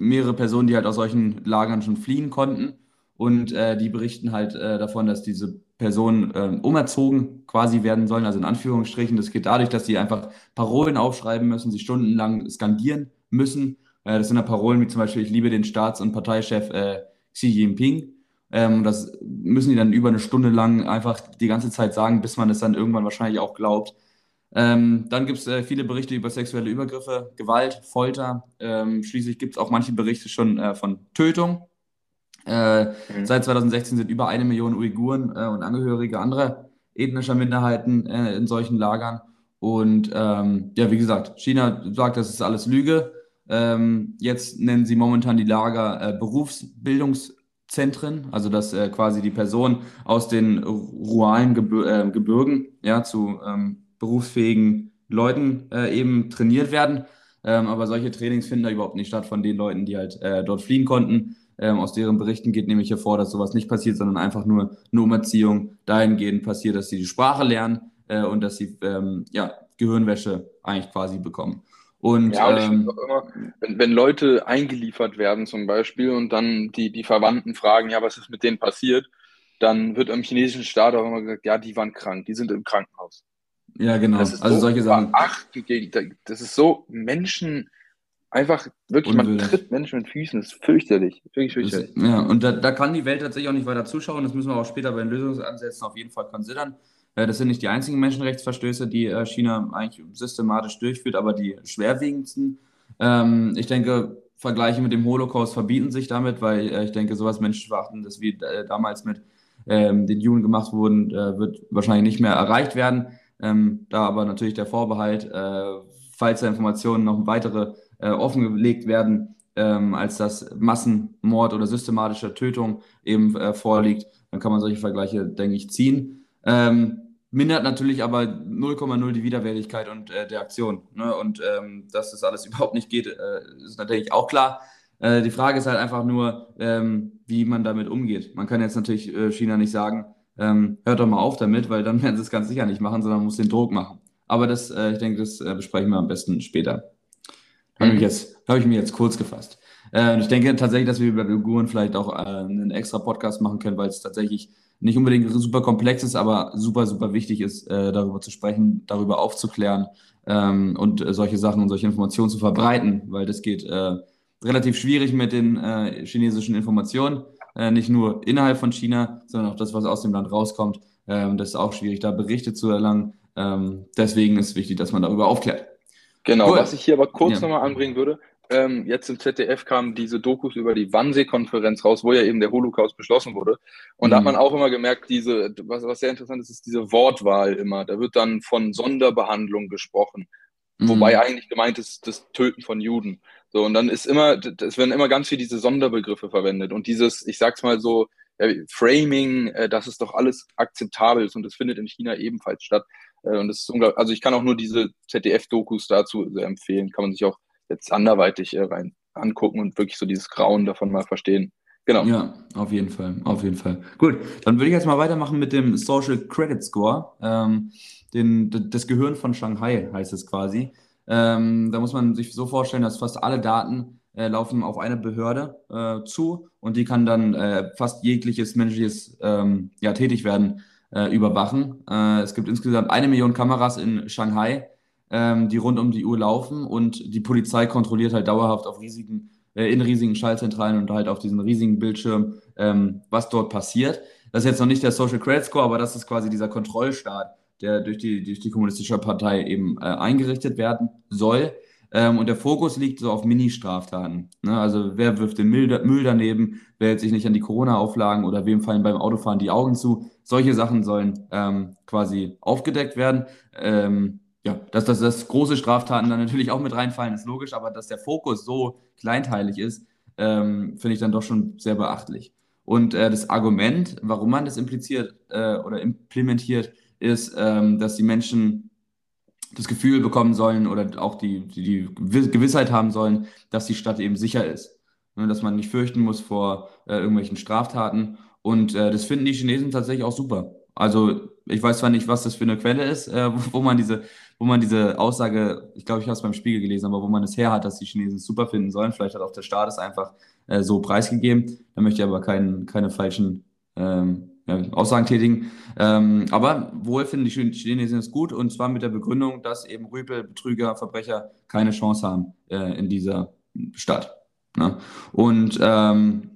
mehrere Personen, die halt aus solchen Lagern schon fliehen konnten. Und äh, die berichten halt äh, davon, dass diese Personen äh, umerzogen quasi werden sollen, also in Anführungsstrichen. Das geht dadurch, dass sie einfach Parolen aufschreiben müssen, sie stundenlang skandieren müssen. Äh, das sind ja Parolen wie zum Beispiel, ich liebe den Staats- und Parteichef äh, Xi Jinping. Ähm, das müssen die dann über eine Stunde lang einfach die ganze Zeit sagen, bis man es dann irgendwann wahrscheinlich auch glaubt. Ähm, dann gibt es äh, viele Berichte über sexuelle Übergriffe, Gewalt, Folter. Ähm, schließlich gibt es auch manche Berichte schon äh, von Tötung äh, mhm. Seit 2016 sind über eine Million Uiguren äh, und Angehörige anderer ethnischer Minderheiten äh, in solchen Lagern. Und ähm, ja, wie gesagt, China sagt, das ist alles Lüge. Ähm, jetzt nennen sie momentan die Lager äh, Berufsbildungszentren, also dass äh, quasi die Personen aus den ruralen Gebir äh, Gebirgen ja, zu ähm, berufsfähigen Leuten eben trainiert werden. Ähm, aber solche Trainings finden da überhaupt nicht statt von den Leuten, die halt dort fliehen konnten. Ähm, aus deren Berichten geht nämlich hervor, dass sowas nicht passiert, sondern einfach nur eine Umerziehung dahingehend passiert, dass sie die Sprache lernen äh, und dass sie ähm, ja, Gehirnwäsche eigentlich quasi bekommen. Und, ja, und ähm, immer, wenn, wenn Leute eingeliefert werden zum Beispiel und dann die, die Verwandten fragen, ja, was ist mit denen passiert, dann wird im chinesischen Staat auch immer gesagt, ja, die waren krank, die sind im Krankenhaus. Ja, genau. also so solche Sachen. Ach, das ist so Menschen, Einfach wirklich, Unwürdig. man tritt Menschen mit Füßen, das ist fürchterlich. Wirklich fürchterlich. Das, ja, und da, da, kann die Welt tatsächlich auch nicht weiter zuschauen. Das müssen wir auch später bei den Lösungsansätzen auf jeden Fall konsidern. Äh, das sind nicht die einzigen Menschenrechtsverstöße, die äh, China eigentlich systematisch durchführt, aber die schwerwiegendsten. Ähm, ich denke, Vergleiche mit dem Holocaust verbieten sich damit, weil äh, ich denke, sowas Menschenverachtendes wie damals mit ähm, den Juden gemacht wurden, wird wahrscheinlich nicht mehr erreicht werden. Ähm, da aber natürlich der Vorbehalt, falls da Informationen noch weitere äh, offengelegt werden, ähm, als dass Massenmord oder systematische Tötung eben äh, vorliegt, dann kann man solche Vergleiche, denke ich, ziehen. Ähm, mindert natürlich aber 0,0 die Widerwärtigkeit und äh, der Aktion. Ne? Und ähm, dass das alles überhaupt nicht geht, äh, ist natürlich auch klar. Äh, die Frage ist halt einfach nur, ähm, wie man damit umgeht. Man kann jetzt natürlich äh, China nicht sagen, ähm, hört doch mal auf damit, weil dann werden sie es ganz sicher nicht machen, sondern man muss den Druck machen. Aber das, ich denke, das besprechen wir am besten später. Habe ich, jetzt, hab ich mir jetzt kurz gefasst. Äh, ich denke tatsächlich, dass wir über Uiguren vielleicht auch äh, einen extra Podcast machen können, weil es tatsächlich nicht unbedingt super komplex ist, aber super, super wichtig ist, äh, darüber zu sprechen, darüber aufzuklären ähm, und äh, solche Sachen und solche Informationen zu verbreiten, weil das geht äh, relativ schwierig mit den äh, chinesischen Informationen. Nicht nur innerhalb von China, sondern auch das, was aus dem Land rauskommt. Ähm, das ist auch schwierig, da Berichte zu erlangen. Ähm, deswegen ist es wichtig, dass man darüber aufklärt. Genau, cool. was ich hier aber kurz ja. nochmal anbringen würde, ähm, jetzt im ZDF kamen diese Dokus über die Wannsee-Konferenz raus, wo ja eben der Holocaust beschlossen wurde. Und mhm. da hat man auch immer gemerkt, diese, was, was sehr interessant ist, ist diese Wortwahl immer. Da wird dann von Sonderbehandlung gesprochen. Mhm. Wobei eigentlich gemeint ist das Töten von Juden. So, und dann ist immer, es werden immer ganz viel diese Sonderbegriffe verwendet. Und dieses, ich sag's mal so, Framing, äh, dass es doch alles akzeptabel ist und das findet in China ebenfalls statt. Äh, und das ist unglaublich. Also ich kann auch nur diese ZDF-Dokus dazu sehr empfehlen. Kann man sich auch jetzt anderweitig äh, rein angucken und wirklich so dieses Grauen davon mal verstehen. Genau. Ja, auf jeden Fall, auf jeden Fall. Gut, dann würde ich jetzt mal weitermachen mit dem Social Credit Score. Ähm, den, das Gehirn von Shanghai heißt es quasi. Ähm, da muss man sich so vorstellen, dass fast alle Daten äh, laufen auf eine Behörde äh, zu und die kann dann äh, fast jegliches menschliches ähm, ja, Tätigwerden äh, überwachen. Äh, es gibt insgesamt eine Million Kameras in Shanghai ähm, die rund um die Uhr laufen und die Polizei kontrolliert halt dauerhaft auf riesigen, äh, in riesigen Schaltzentralen und halt auf diesen riesigen Bildschirm, ähm, was dort passiert. Das ist jetzt noch nicht der Social Credit Score, aber das ist quasi dieser Kontrollstaat, der durch die, durch die Kommunistische Partei eben äh, eingerichtet werden soll. Ähm, und der Fokus liegt so auf Mini-Straftaten. Ne? Also wer wirft den Müll, Müll daneben, wer hält sich nicht an die Corona-Auflagen oder wem fallen beim Autofahren die Augen zu. Solche Sachen sollen ähm, quasi aufgedeckt werden. Ähm, ja, dass, dass, dass große Straftaten dann natürlich auch mit reinfallen, ist logisch, aber dass der Fokus so kleinteilig ist, ähm, finde ich dann doch schon sehr beachtlich. Und äh, das Argument, warum man das impliziert äh, oder implementiert, ist, ähm, dass die Menschen das Gefühl bekommen sollen oder auch die, die, die Gewissheit haben sollen, dass die Stadt eben sicher ist. Ne, dass man nicht fürchten muss vor äh, irgendwelchen Straftaten. Und äh, das finden die Chinesen tatsächlich auch super. Also ich weiß zwar nicht, was das für eine Quelle ist, äh, wo, man diese, wo man diese Aussage, ich glaube, ich habe es beim Spiegel gelesen, aber wo man es her hat, dass die Chinesen es super finden sollen. Vielleicht hat auch der Staat es einfach äh, so preisgegeben. Da möchte ich aber kein, keine falschen ähm, Aussagen tätigen. Ähm, aber wohl finden die Chinesen es gut und zwar mit der Begründung, dass eben Rüpel, Betrüger, Verbrecher keine Chance haben äh, in dieser Stadt. Ne? Und ähm,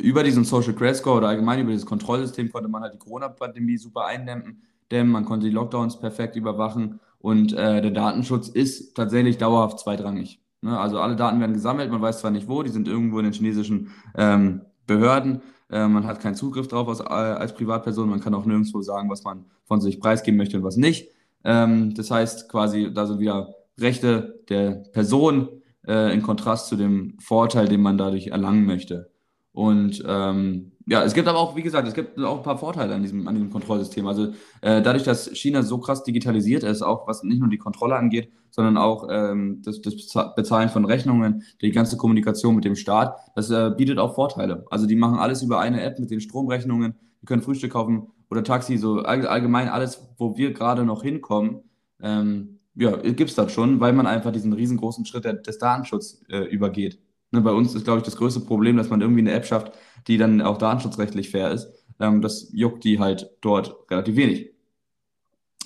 über diesen Social Credit Score oder allgemein über dieses Kontrollsystem konnte man halt die Corona-Pandemie super eindämmen, dämmen, man konnte die Lockdowns perfekt überwachen und äh, der Datenschutz ist tatsächlich dauerhaft zweitrangig. Ne? Also alle Daten werden gesammelt, man weiß zwar nicht wo, die sind irgendwo in den chinesischen ähm, Behörden, äh, man hat keinen Zugriff drauf als, als Privatperson, man kann auch nirgendwo sagen, was man von sich preisgeben möchte und was nicht. Ähm, das heißt quasi, da sind wieder Rechte der Person äh, in Kontrast zu dem Vorteil, den man dadurch erlangen möchte. Und ähm, ja, es gibt aber auch, wie gesagt, es gibt auch ein paar Vorteile an diesem, an diesem Kontrollsystem. Also äh, dadurch, dass China so krass digitalisiert ist, auch was nicht nur die Kontrolle angeht, sondern auch ähm, das, das Bezahlen von Rechnungen, die ganze Kommunikation mit dem Staat, das äh, bietet auch Vorteile. Also die machen alles über eine App mit den Stromrechnungen, die können Frühstück kaufen oder Taxi, so allgemein alles, wo wir gerade noch hinkommen. Ähm, ja, gibt es das schon, weil man einfach diesen riesengroßen Schritt des Datenschutzes äh, übergeht. Ne, bei uns ist, glaube ich, das größte Problem, dass man irgendwie eine App schafft, die dann auch datenschutzrechtlich fair ist. Ähm, das juckt die halt dort relativ wenig.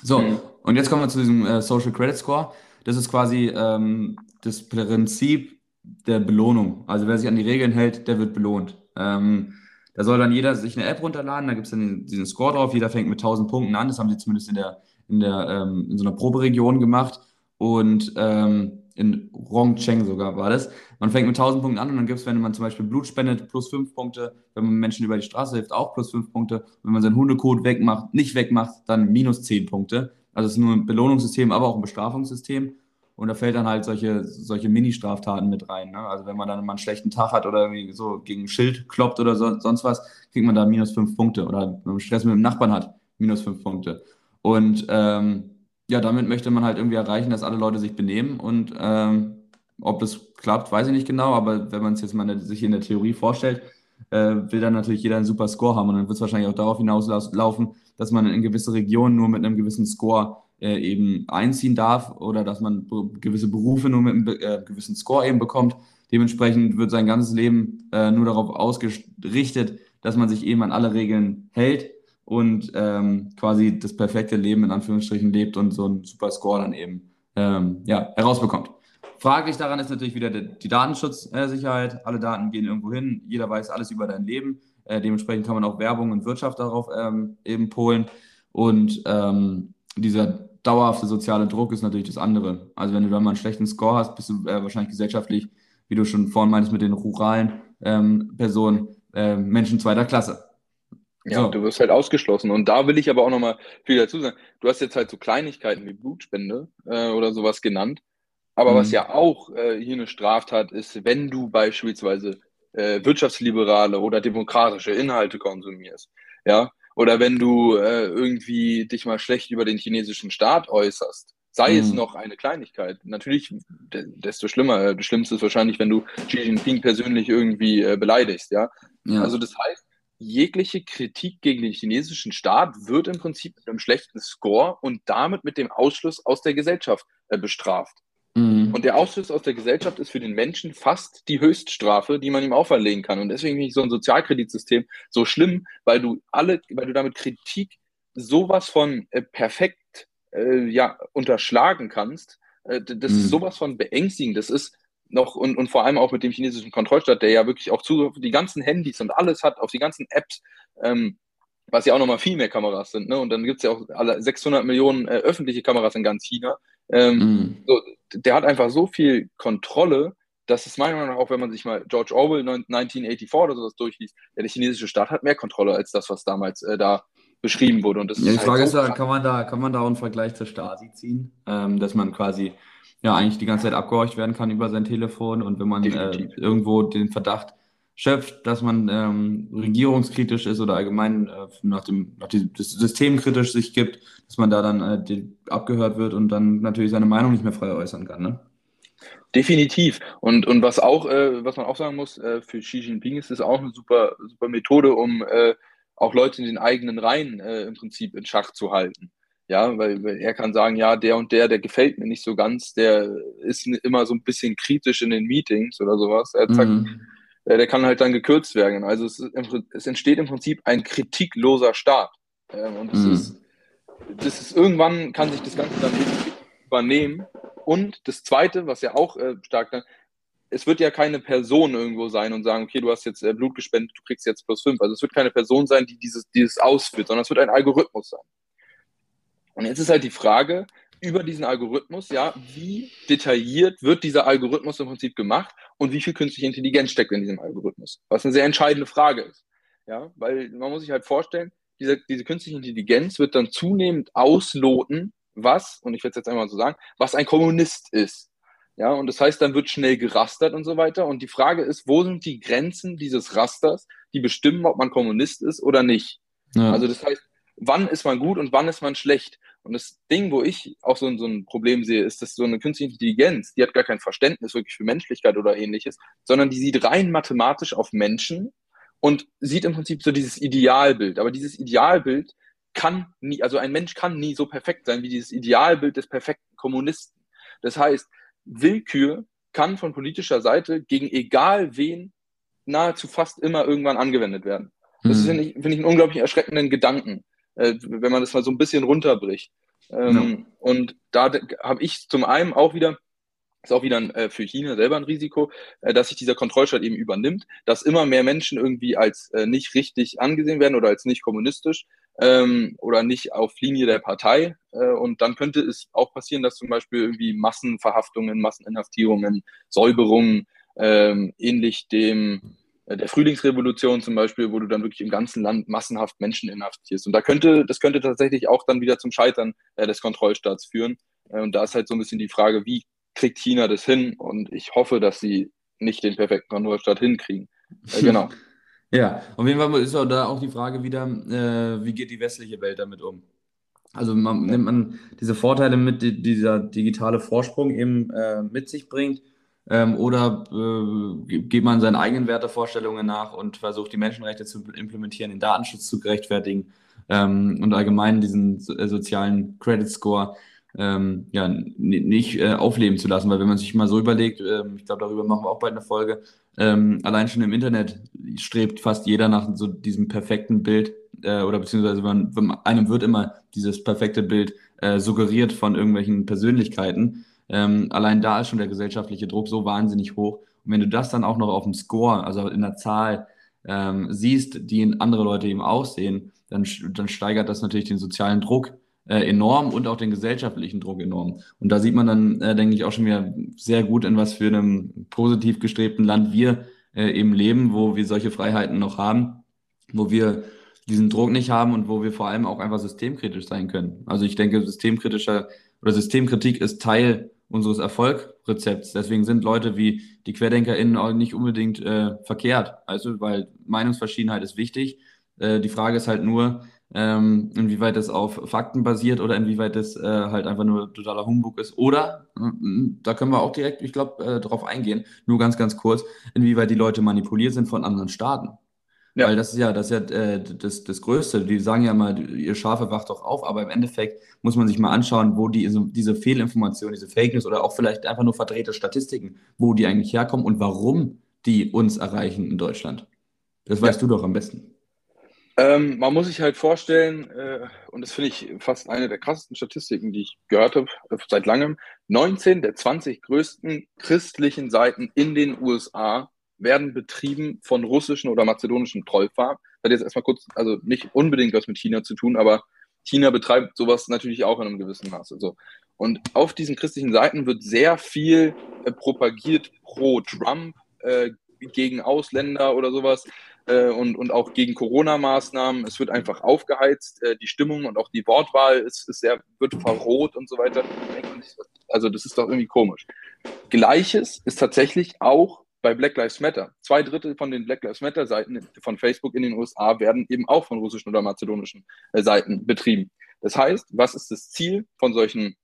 So, mhm. und jetzt kommen wir zu diesem äh, Social Credit Score. Das ist quasi ähm, das Prinzip der Belohnung. Also wer sich an die Regeln hält, der wird belohnt. Ähm, da soll dann jeder sich eine App runterladen, da gibt es dann diesen Score drauf, jeder fängt mit 1000 Punkten an, das haben sie zumindest in, der, in, der, ähm, in so einer Proberegion gemacht. Und ähm, in Rongcheng sogar war das. Man fängt mit 1000 Punkten an und dann gibt es, wenn man zum Beispiel Blut spendet, plus 5 Punkte. Wenn man Menschen über die Straße hilft, auch plus 5 Punkte. Wenn man seinen Hundekot wegmacht, nicht wegmacht, dann minus 10 Punkte. Also es ist nur ein Belohnungssystem, aber auch ein Bestrafungssystem. Und da fällt dann halt solche, solche Mini-Straftaten mit rein. Ne? Also wenn man dann mal einen schlechten Tag hat oder irgendwie so gegen ein Schild kloppt oder so, sonst was, kriegt man da minus 5 Punkte. Oder wenn man Stress mit dem Nachbarn hat, minus 5 Punkte. Und ähm, ja, damit möchte man halt irgendwie erreichen, dass alle Leute sich benehmen und ähm, ob das klappt, weiß ich nicht genau, aber wenn man es jetzt mal sich in der Theorie vorstellt, äh, will dann natürlich jeder einen super Score haben und dann wird es wahrscheinlich auch darauf hinauslaufen, dass man in gewisse Regionen nur mit einem gewissen Score äh, eben einziehen darf oder dass man gewisse Berufe nur mit einem äh, gewissen Score eben bekommt. Dementsprechend wird sein ganzes Leben äh, nur darauf ausgerichtet, dass man sich eben an alle Regeln hält und ähm, quasi das perfekte Leben in Anführungsstrichen lebt und so einen super Score dann eben ähm, ja, herausbekommt. Fraglich daran ist natürlich wieder die Datenschutzsicherheit. Alle Daten gehen irgendwo hin, jeder weiß alles über dein Leben. Äh, dementsprechend kann man auch Werbung und Wirtschaft darauf ähm, eben polen. Und ähm, dieser dauerhafte soziale Druck ist natürlich das andere. Also wenn du da mal einen schlechten Score hast, bist du äh, wahrscheinlich gesellschaftlich, wie du schon vorhin meintest, mit den ruralen ähm, Personen, äh, Menschen zweiter Klasse. Ja, so. du wirst halt ausgeschlossen. Und da will ich aber auch nochmal viel dazu sagen. Du hast jetzt halt so Kleinigkeiten wie Blutspende äh, oder sowas genannt. Aber mhm. was ja auch äh, hier eine Straftat ist, wenn du beispielsweise äh, wirtschaftsliberale oder demokratische Inhalte konsumierst. Ja, oder wenn du äh, irgendwie dich mal schlecht über den chinesischen Staat äußerst, sei mhm. es noch eine Kleinigkeit. Natürlich, desto schlimmer. Äh, das Schlimmste ist wahrscheinlich, wenn du Xi Jinping persönlich irgendwie äh, beleidigst, ja? ja. Also das heißt, jegliche Kritik gegen den chinesischen Staat wird im Prinzip mit einem schlechten Score und damit mit dem Ausschluss aus der Gesellschaft äh, bestraft. Mhm. Und der Ausschluss aus der Gesellschaft ist für den Menschen fast die Höchststrafe, die man ihm auferlegen kann. Und deswegen finde ich so ein Sozialkreditsystem so schlimm, weil du alle, weil du damit Kritik sowas von äh, perfekt äh, ja, unterschlagen kannst. Äh, das mhm. ist sowas von beängstigend. Das ist noch und, und vor allem auch mit dem chinesischen Kontrollstaat, der ja wirklich auch Zugriff auf die ganzen Handys und alles hat, auf die ganzen Apps. Ähm, was ja auch nochmal viel mehr Kameras sind. Ne? Und dann gibt es ja auch alle 600 Millionen äh, öffentliche Kameras in ganz China. Ähm, mm. so, der hat einfach so viel Kontrolle, dass es meiner Meinung nach auch, wenn man sich mal George Orwell 1984 oder sowas durchliest, ja, der chinesische Staat hat mehr Kontrolle als das, was damals äh, da beschrieben wurde. Und das ja, die Frage halt so ist ja, kann man, da, kann man da einen Vergleich zur Stasi ziehen, ähm, dass man quasi ja eigentlich die ganze Zeit abgehorcht werden kann über sein Telefon und wenn man äh, irgendwo den Verdacht schöpft, dass man ähm, regierungskritisch ist oder allgemein äh, nach dem nach dem System kritisch sich gibt, dass man da dann äh, die, abgehört wird und dann natürlich seine Meinung nicht mehr frei äußern kann. Ne? Definitiv. Und, und was auch, äh, was man auch sagen muss, äh, für Xi Jinping ist es auch eine super, super Methode, um äh, auch Leute in den eigenen Reihen äh, im Prinzip in Schach zu halten. Ja, weil, weil er kann sagen, ja, der und der, der gefällt mir nicht so ganz, der ist immer so ein bisschen kritisch in den Meetings oder sowas. Er sagt, mhm äh, der kann halt dann gekürzt werden. Also es, es entsteht im Prinzip ein kritikloser Staat. Ähm, und das, mhm. ist, das ist irgendwann kann sich das Ganze dann übernehmen. Und das Zweite, was ja auch äh, stark dann, es wird ja keine Person irgendwo sein und sagen, okay, du hast jetzt äh, Blut gespendet, du kriegst jetzt plus fünf. Also es wird keine Person sein, die dieses, dieses ausführt, sondern es wird ein Algorithmus sein. Und jetzt ist halt die Frage, über diesen Algorithmus, ja, wie detailliert wird dieser Algorithmus im Prinzip gemacht und wie viel künstliche Intelligenz steckt in diesem Algorithmus? Was eine sehr entscheidende Frage ist. Ja, weil man muss sich halt vorstellen, diese, diese künstliche Intelligenz wird dann zunehmend ausloten, was, und ich werde es jetzt einmal so sagen, was ein Kommunist ist. Ja, und das heißt, dann wird schnell gerastert und so weiter. Und die Frage ist, wo sind die Grenzen dieses Rasters, die bestimmen, ob man Kommunist ist oder nicht? Ja. Also das heißt, wann ist man gut und wann ist man schlecht? Und das Ding, wo ich auch so, so ein Problem sehe, ist, dass so eine künstliche Intelligenz, die hat gar kein Verständnis wirklich für Menschlichkeit oder ähnliches, sondern die sieht rein mathematisch auf Menschen und sieht im Prinzip so dieses Idealbild. Aber dieses Idealbild kann nie, also ein Mensch kann nie so perfekt sein wie dieses Idealbild des perfekten Kommunisten. Das heißt, Willkür kann von politischer Seite gegen egal wen nahezu fast immer irgendwann angewendet werden. Das mhm. finde ich, find ich einen unglaublich erschreckenden Gedanken äh, wenn man das mal so ein bisschen runterbricht. Ähm, ja. Und da habe ich zum einen auch wieder, ist auch wieder ein, äh, für China selber ein Risiko, äh, dass sich dieser Kontrollstaat eben übernimmt, dass immer mehr Menschen irgendwie als äh, nicht richtig angesehen werden oder als nicht kommunistisch ähm, oder nicht auf Linie der Partei. Äh, und dann könnte es auch passieren, dass zum Beispiel irgendwie Massenverhaftungen, Masseninhaftierungen, Säuberungen, ähm, ähnlich dem der Frühlingsrevolution zum Beispiel, wo du dann wirklich im ganzen Land massenhaft Menschen inhaftierst. Und da könnte, das könnte tatsächlich auch dann wieder zum Scheitern äh, des Kontrollstaats führen. Äh, und da ist halt so ein bisschen die Frage, wie kriegt China das hin? Und ich hoffe, dass sie nicht den perfekten Kontrollstaat hinkriegen. Äh, genau. ja, auf jeden Fall ist auch da auch die Frage wieder, äh, wie geht die westliche Welt damit um? Also man, nimmt man diese Vorteile mit, die dieser digitale Vorsprung eben äh, mit sich bringt ähm, oder äh, geht man seinen eigenen Wertevorstellungen nach und versucht, die Menschenrechte zu implementieren, den Datenschutz zu gerechtfertigen ähm, und allgemein diesen äh, sozialen Credit Score ähm, ja, nicht äh, aufleben zu lassen. Weil wenn man sich mal so überlegt, äh, ich glaube, darüber machen wir auch bald eine Folge, ähm, allein schon im Internet strebt fast jeder nach so diesem perfekten Bild äh, oder beziehungsweise man, einem wird immer dieses perfekte Bild äh, suggeriert von irgendwelchen Persönlichkeiten. Ähm, allein da ist schon der gesellschaftliche Druck so wahnsinnig hoch. Und wenn du das dann auch noch auf dem Score, also in der Zahl ähm, siehst, die andere Leute eben auch sehen, dann, dann steigert das natürlich den sozialen Druck äh, enorm und auch den gesellschaftlichen Druck enorm. Und da sieht man dann, äh, denke ich, auch schon wieder sehr gut, in was für einem positiv gestrebten Land wir äh, eben leben, wo wir solche Freiheiten noch haben, wo wir diesen Druck nicht haben und wo wir vor allem auch einfach systemkritisch sein können. Also ich denke, systemkritischer oder Systemkritik ist Teil unseres Erfolgrezepts. Deswegen sind Leute wie die QuerdenkerInnen auch nicht unbedingt äh, verkehrt. Also, weil Meinungsverschiedenheit ist wichtig. Äh, die Frage ist halt nur, ähm, inwieweit das auf Fakten basiert oder inwieweit das äh, halt einfach nur totaler Humbug ist. Oder, da können wir auch direkt, ich glaube, äh, darauf eingehen, nur ganz, ganz kurz, inwieweit die Leute manipuliert sind von anderen Staaten. Ja. Weil das ist ja, das ist ja äh, das, das Größte. Die sagen ja mal, ihr Schafe wacht doch auf, aber im Endeffekt muss man sich mal anschauen, wo die, diese Fehlinformationen, diese Fake News oder auch vielleicht einfach nur verdrehte Statistiken, wo die eigentlich herkommen und warum die uns erreichen in Deutschland. Das weißt ja. du doch am besten. Ähm, man muss sich halt vorstellen, äh, und das finde ich fast eine der krassesten Statistiken, die ich gehört habe äh, seit langem, 19 der 20 größten christlichen Seiten in den USA werden betrieben von russischen oder mazedonischen Trollfarmen. Das hat jetzt erstmal kurz, also nicht unbedingt was mit China zu tun, aber China betreibt sowas natürlich auch in einem gewissen Maße. So. Und auf diesen christlichen Seiten wird sehr viel äh, propagiert pro Trump, äh, gegen Ausländer oder sowas äh, und, und auch gegen Corona-Maßnahmen. Es wird einfach aufgeheizt, äh, die Stimmung und auch die Wortwahl ist, ist sehr, wird verroht und so weiter. Also das ist doch irgendwie komisch. Gleiches ist tatsächlich auch bei Black Lives Matter. Zwei Drittel von den Black Lives Matter Seiten von Facebook in den USA werden eben auch von russischen oder mazedonischen äh, Seiten betrieben. Das heißt, was ist das Ziel von solchen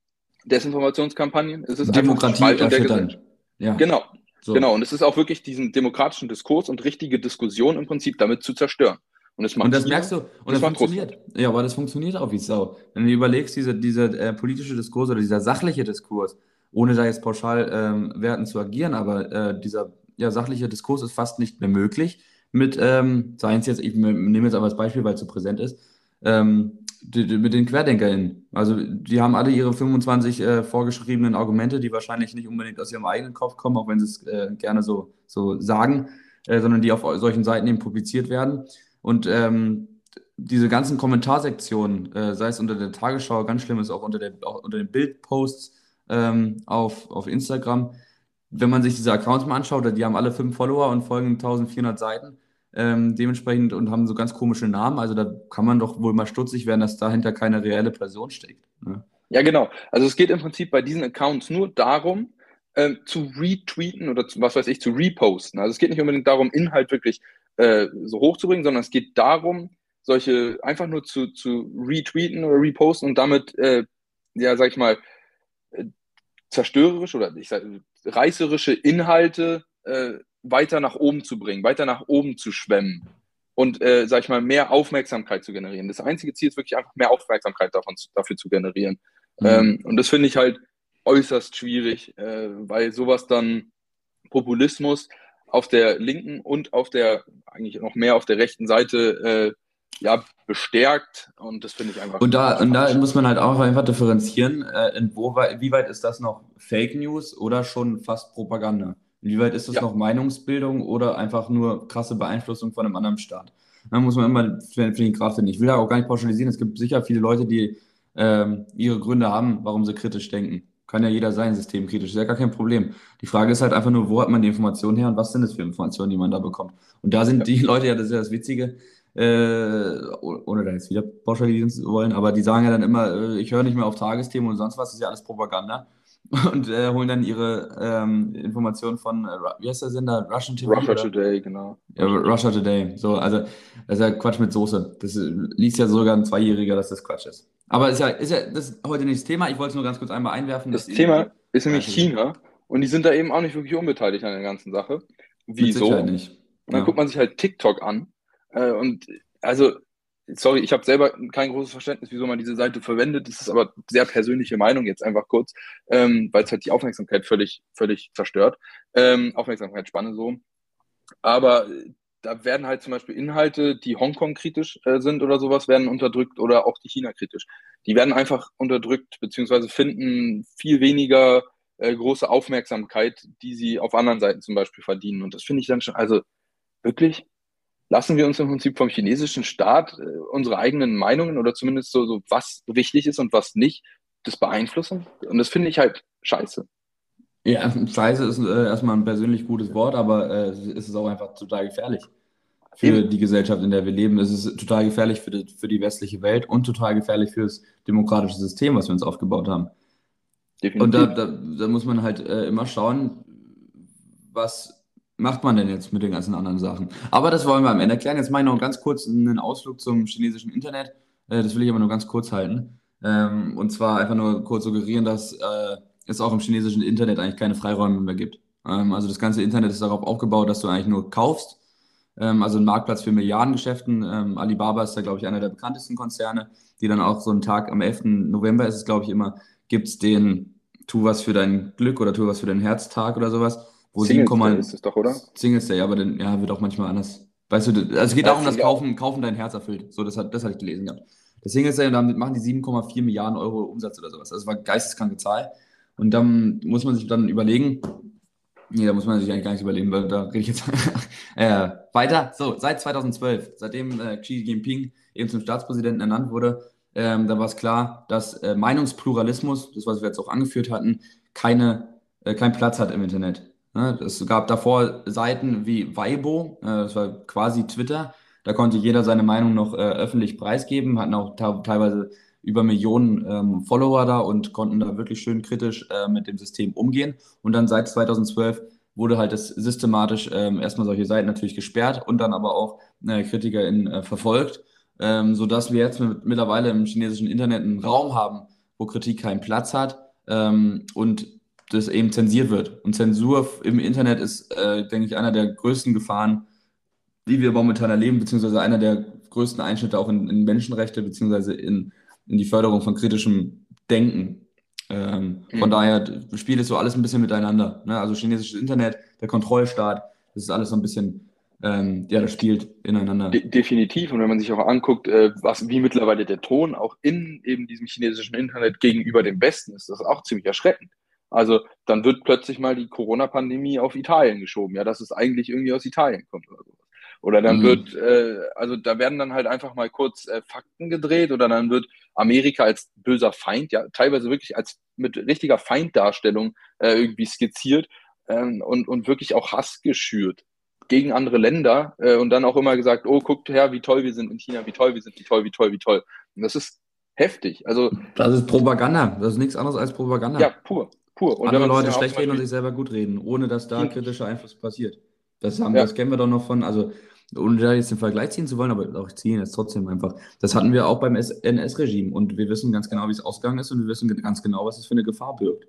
Desinformationskampagnen? Es ist Demokratie einfach Gesellschaft. Ja. Genau, so. Genau, und es ist auch wirklich diesen demokratischen Diskurs und richtige Diskussion im Prinzip damit zu zerstören. Und das, macht und das merkst du, und das, das funktioniert. Ja, aber das funktioniert auch wie Sau. Wenn du überlegst, dieser, dieser äh, politische Diskurs oder dieser sachliche Diskurs, ohne da jetzt pauschal ähm, werten zu agieren, aber äh, dieser ja, sachliche Diskurs ist fast nicht mehr möglich mit, ähm, seien es jetzt, ich nehme jetzt aber als Beispiel, weil es so präsent ist, ähm, die, die, mit den QuerdenkerInnen. Also die haben alle ihre 25 äh, vorgeschriebenen Argumente, die wahrscheinlich nicht unbedingt aus ihrem eigenen Kopf kommen, auch wenn sie es äh, gerne so, so sagen, äh, sondern die auf solchen Seiten eben publiziert werden. Und ähm, diese ganzen Kommentarsektionen, äh, sei es unter der Tagesschau, ganz schlimm ist auch unter, der, auch unter den Bildposts ähm, auf, auf Instagram, wenn man sich diese Accounts mal anschaut, die haben alle fünf Follower und folgen 1400 Seiten ähm, dementsprechend und haben so ganz komische Namen. Also da kann man doch wohl mal stutzig werden, dass dahinter keine reelle Person steckt. Ne? Ja, genau. Also es geht im Prinzip bei diesen Accounts nur darum, ähm, zu retweeten oder zu, was weiß ich, zu reposten. Also es geht nicht unbedingt darum, Inhalt wirklich äh, so hochzubringen, sondern es geht darum, solche einfach nur zu, zu retweeten oder reposten und damit, äh, ja, sag ich mal, äh, zerstörerische oder ich sag, reißerische Inhalte äh, weiter nach oben zu bringen, weiter nach oben zu schwemmen und, äh, sag ich mal, mehr Aufmerksamkeit zu generieren. Das einzige Ziel ist wirklich einfach mehr Aufmerksamkeit davon, dafür zu generieren. Mhm. Ähm, und das finde ich halt äußerst schwierig, äh, weil sowas dann Populismus auf der linken und auf der, eigentlich noch mehr auf der rechten Seite, äh, ja, bestärkt und das finde ich einfach. Und da, und da muss man halt auch einfach differenzieren, äh, inwieweit ist das noch Fake News oder schon fast Propaganda? Inwieweit ist das ja. noch Meinungsbildung oder einfach nur krasse Beeinflussung von einem anderen Staat? Da muss man immer für den Grad finden. Ich will da auch gar nicht pauschalisieren. Es gibt sicher viele Leute, die ähm, ihre Gründe haben, warum sie kritisch denken. Kann ja jeder sein, systemkritisch. Ist ja gar kein Problem. Die Frage ist halt einfach nur, wo hat man die Informationen her und was sind es für Informationen, die man da bekommt? Und da sind ja. die Leute ja, das ist ja das Witzige, äh, ohne da jetzt wieder pauschalisieren zu wollen, aber die sagen ja dann immer, äh, ich höre nicht mehr auf Tagesthemen und sonst was, das ist ja alles Propaganda und äh, holen dann ihre ähm, Informationen von, äh, wie heißt der Sender? Russian TV? Russia oder? Today, genau. Ja, Russia Today. So, also, das ist ja Quatsch mit Soße. Das liest ja sogar ein Zweijähriger, dass das Quatsch ist. Aber ist ja, ist ja das ist heute nicht das Thema. Ich wollte es nur ganz kurz einmal einwerfen. Das Thema ist nämlich China und die sind da eben auch nicht wirklich unbeteiligt an der ganzen Sache. Wieso? Nicht. Und dann ja. guckt man sich halt TikTok an äh, und also sorry, ich habe selber kein großes Verständnis, wieso man diese Seite verwendet. Das ist aber sehr persönliche Meinung jetzt einfach kurz, ähm, weil es halt die Aufmerksamkeit völlig, völlig zerstört. Ähm, Aufmerksamkeitsspanne so. Aber da werden halt zum Beispiel Inhalte, die Hongkong kritisch äh, sind oder sowas, werden unterdrückt oder auch die China kritisch. Die werden einfach unterdrückt, beziehungsweise finden viel weniger äh, große Aufmerksamkeit, die sie auf anderen Seiten zum Beispiel verdienen. Und das finde ich dann schon, also wirklich, lassen wir uns im Prinzip vom chinesischen Staat äh, unsere eigenen Meinungen oder zumindest so, so, was wichtig ist und was nicht, das beeinflussen. Und das finde ich halt scheiße. Ja, scheiße ist äh, erstmal ein persönlich gutes Wort, aber äh, es ist auch einfach total gefährlich für Eben. die Gesellschaft, in der wir leben. Es ist total gefährlich für die, für die westliche Welt und total gefährlich für das demokratische System, was wir uns aufgebaut haben. Definitiv. Und da, da, da muss man halt äh, immer schauen, was macht man denn jetzt mit den ganzen anderen Sachen. Aber das wollen wir am Ende erklären. Jetzt mache ich noch ganz kurz einen Ausflug zum chinesischen Internet. Äh, das will ich aber nur ganz kurz halten. Ähm, und zwar einfach nur kurz suggerieren, dass äh, es auch im chinesischen Internet eigentlich keine Freiräume mehr gibt. Ähm, also das ganze Internet ist darauf aufgebaut, dass du eigentlich nur kaufst. Ähm, also ein Marktplatz für Milliardengeschäften. Alibaba ist da, glaube ich, einer der bekanntesten Konzerne, die dann auch so einen Tag am 11. November ist es, glaube ich, immer, gibt es den Tu was für dein Glück oder Tu was für dein Herztag oder sowas. Wo Singles Day ist es doch, oder? Singles Day, aber dann ja, wird auch manchmal anders. Weißt du, also es geht darum, dass Kaufen, Kaufen dein Herz erfüllt. So, das, hat, das hatte ich gelesen gehabt. Das Singles Day und damit machen die 7,4 Milliarden Euro Umsatz oder sowas. Das war eine geisteskranke Zahl. Und dann muss man sich dann überlegen, nee, da muss man sich eigentlich gar nicht überlegen, weil da rede ich jetzt äh, weiter. So, seit 2012, seitdem äh, Xi Jinping eben zum Staatspräsidenten ernannt wurde, ähm, da war es klar, dass äh, Meinungspluralismus, das was wir jetzt auch angeführt hatten, keine, äh, keinen Platz hat im Internet. Ne? Es gab davor Seiten wie Weibo, äh, das war quasi Twitter, da konnte jeder seine Meinung noch äh, öffentlich preisgeben, hatten auch teilweise über Millionen ähm, Follower da und konnten da wirklich schön kritisch äh, mit dem System umgehen. Und dann seit 2012 wurde halt das systematisch ähm, erstmal solche Seiten natürlich gesperrt und dann aber auch äh, KritikerInnen äh, verfolgt ähm, sodass wir jetzt mit, mittlerweile im chinesischen Internet einen Raum haben, wo Kritik keinen Platz hat ähm, und das eben zensiert wird. Und Zensur im Internet ist, äh, denke ich, einer der größten Gefahren, die wir momentan erleben, beziehungsweise einer der größten Einschnitte auch in, in Menschenrechte, beziehungsweise in, in die Förderung von kritischem Denken. Ähm, mhm. Von daher spielt es so alles ein bisschen miteinander. Ne? Also chinesisches Internet, der Kontrollstaat, das ist alles so ein bisschen ähm, ja, das spielt ineinander. De definitiv. Und wenn man sich auch anguckt, äh, was, wie mittlerweile der Ton auch in eben diesem chinesischen Internet gegenüber dem Westen ist, das ist auch ziemlich erschreckend. Also dann wird plötzlich mal die Corona-Pandemie auf Italien geschoben, ja, dass es eigentlich irgendwie aus Italien kommt oder sowas. Oder dann mhm. wird, äh, also da werden dann halt einfach mal kurz äh, Fakten gedreht oder dann wird Amerika als böser Feind, ja, teilweise wirklich als mit richtiger Feinddarstellung äh, irgendwie skizziert ähm, und, und wirklich auch Hass geschürt gegen andere Länder äh, und dann auch immer gesagt, oh, guckt her, wie toll wir sind in China, wie toll wir sind, wie toll, wie toll, wie toll. Und das ist heftig. Also, das ist Propaganda. Das ist nichts anderes als Propaganda. Ja, pur. Pur. Und andere Leute schlecht reden und sich selber gut reden, ohne dass da kritischer Einfluss passiert. Das, haben, ja. das kennen wir doch noch von, also ohne da jetzt den Vergleich ziehen zu wollen, aber auch ziehen jetzt trotzdem einfach. Das hatten wir auch beim NS-Regime und wir wissen ganz genau, wie es ausgegangen ist und wir wissen ganz genau, was es für eine Gefahr birgt.